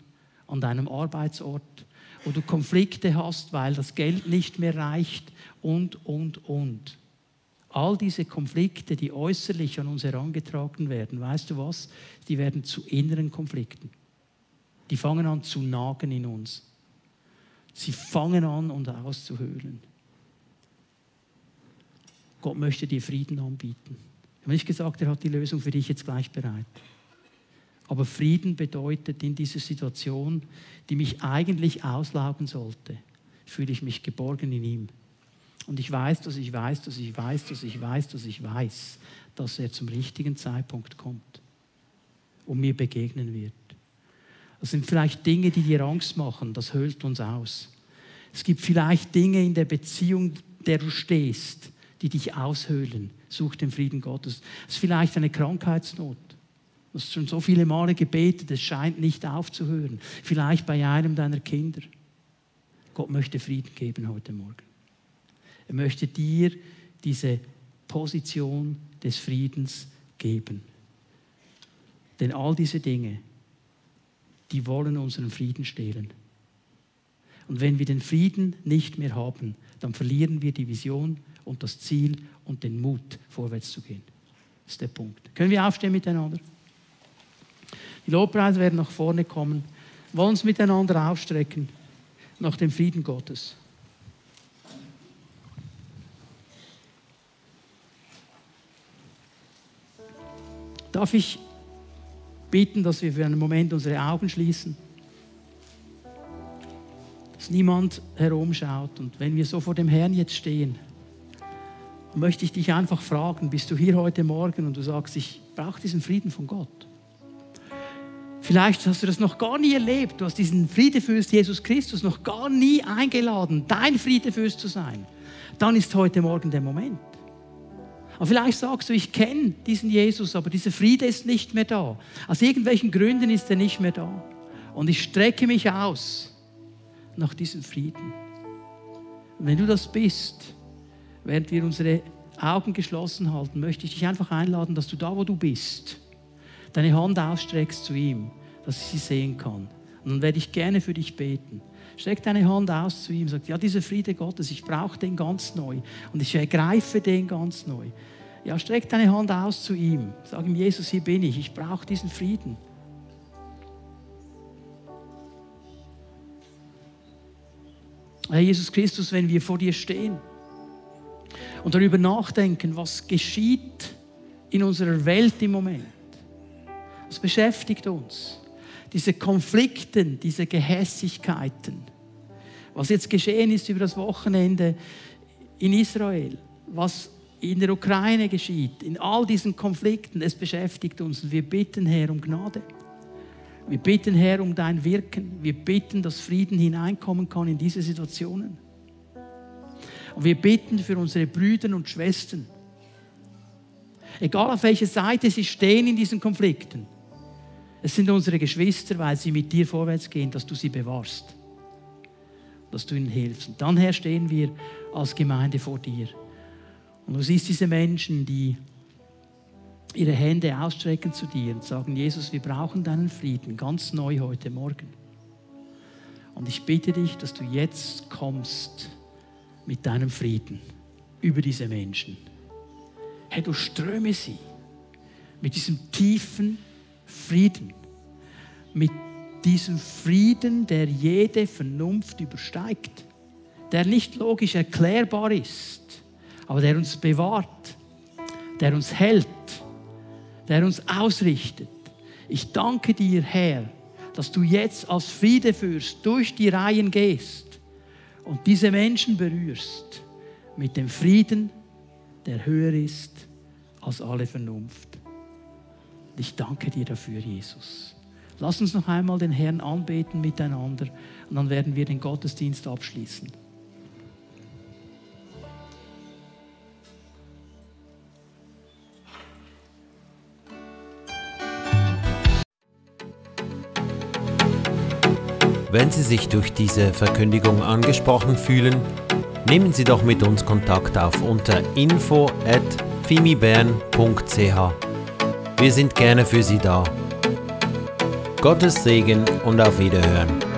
an deinem Arbeitsort, wo du Konflikte hast, weil das Geld nicht mehr reicht und, und, und. All diese Konflikte, die äußerlich an uns herangetragen werden, weißt du was? Die werden zu inneren Konflikten. Die fangen an zu nagen in uns. Sie fangen an, uns auszuhöhlen. Gott möchte dir Frieden anbieten. Ich habe nicht gesagt, er hat die Lösung für dich jetzt gleich bereit. Aber Frieden bedeutet in dieser Situation, die mich eigentlich auslaugen sollte, fühle ich mich geborgen in ihm. Und ich weiß, dass ich weiß, dass ich weiß, dass ich weiß, dass ich weiß, dass er zum richtigen Zeitpunkt kommt und mir begegnen wird. Das sind vielleicht Dinge, die dir Angst machen, das höhlt uns aus. Es gibt vielleicht Dinge in der Beziehung, der du stehst, die dich aushöhlen. Such den Frieden Gottes. Es ist vielleicht eine Krankheitsnot. Du hast schon so viele Male gebetet, es scheint nicht aufzuhören. Vielleicht bei einem deiner Kinder. Gott möchte Frieden geben heute Morgen. Er möchte dir diese Position des Friedens geben. Denn all diese Dinge, die wollen unseren Frieden stehlen. Und wenn wir den Frieden nicht mehr haben, dann verlieren wir die Vision und das Ziel und den Mut, vorwärts zu gehen. Das ist der Punkt. Können wir aufstehen miteinander? Die Lobpreise werden nach vorne kommen. Wollen uns miteinander ausstrecken nach dem Frieden Gottes. Darf ich bitten, dass wir für einen Moment unsere Augen schließen? Dass niemand herumschaut. Und wenn wir so vor dem Herrn jetzt stehen, möchte ich dich einfach fragen, bist du hier heute Morgen und du sagst, ich brauche diesen Frieden von Gott? Vielleicht hast du das noch gar nie erlebt. Du hast diesen Friedefürst Jesus Christus noch gar nie eingeladen, dein Friedefürst zu sein. Dann ist heute Morgen der Moment. Aber vielleicht sagst du, ich kenne diesen Jesus, aber dieser Friede ist nicht mehr da. Aus irgendwelchen Gründen ist er nicht mehr da. Und ich strecke mich aus nach diesem Frieden. Und wenn du das bist, während wir unsere Augen geschlossen halten, möchte ich dich einfach einladen, dass du da, wo du bist, deine Hand ausstreckst zu ihm dass ich sie sehen kann. Und dann werde ich gerne für dich beten. Streck deine Hand aus zu ihm, sag, ja, dieser Friede Gottes, ich brauche den ganz neu. Und ich ergreife den ganz neu. Ja, streck deine Hand aus zu ihm. Sag ihm, Jesus, hier bin ich, ich brauche diesen Frieden. Herr Jesus Christus, wenn wir vor dir stehen und darüber nachdenken, was geschieht in unserer Welt im Moment, was beschäftigt uns? Diese Konflikten, diese Gehässigkeiten. Was jetzt geschehen ist über das Wochenende in Israel, was in der Ukraine geschieht, in all diesen Konflikten, es beschäftigt uns. Und wir bitten, Herr, um Gnade. Wir bitten, Herr, um dein Wirken. Wir bitten, dass Frieden hineinkommen kann in diese Situationen. Und wir bitten für unsere Brüder und Schwestern. Egal auf welcher Seite sie stehen in diesen Konflikten. Es sind unsere Geschwister, weil sie mit dir vorwärts gehen, dass du sie bewahrst, dass du ihnen hilfst. Und dann, Herr, stehen wir als Gemeinde vor dir. Und du siehst diese Menschen, die ihre Hände ausstrecken zu dir und sagen, Jesus, wir brauchen deinen Frieden ganz neu heute Morgen. Und ich bitte dich, dass du jetzt kommst mit deinem Frieden über diese Menschen. Herr, du ströme sie mit diesem tiefen Frieden. Mit diesem Frieden, der jede Vernunft übersteigt. der nicht logisch erklärbar ist, aber der uns bewahrt, der uns hält, der uns ausrichtet. Ich danke dir, Herr, dass du jetzt als Friedefürst durch die Reihen gehst und diese Menschen berührst mit dem Frieden, der höher ist als alle Vernunft. Ich danke dir dafür, Jesus. Lass uns noch einmal den Herrn anbeten miteinander und dann werden wir den Gottesdienst abschließen. Wenn Sie sich durch diese Verkündigung angesprochen fühlen, nehmen Sie doch mit uns Kontakt auf unter info at fimibern.ch. Wir sind gerne für Sie da. Gottes Segen und auf Wiederhören.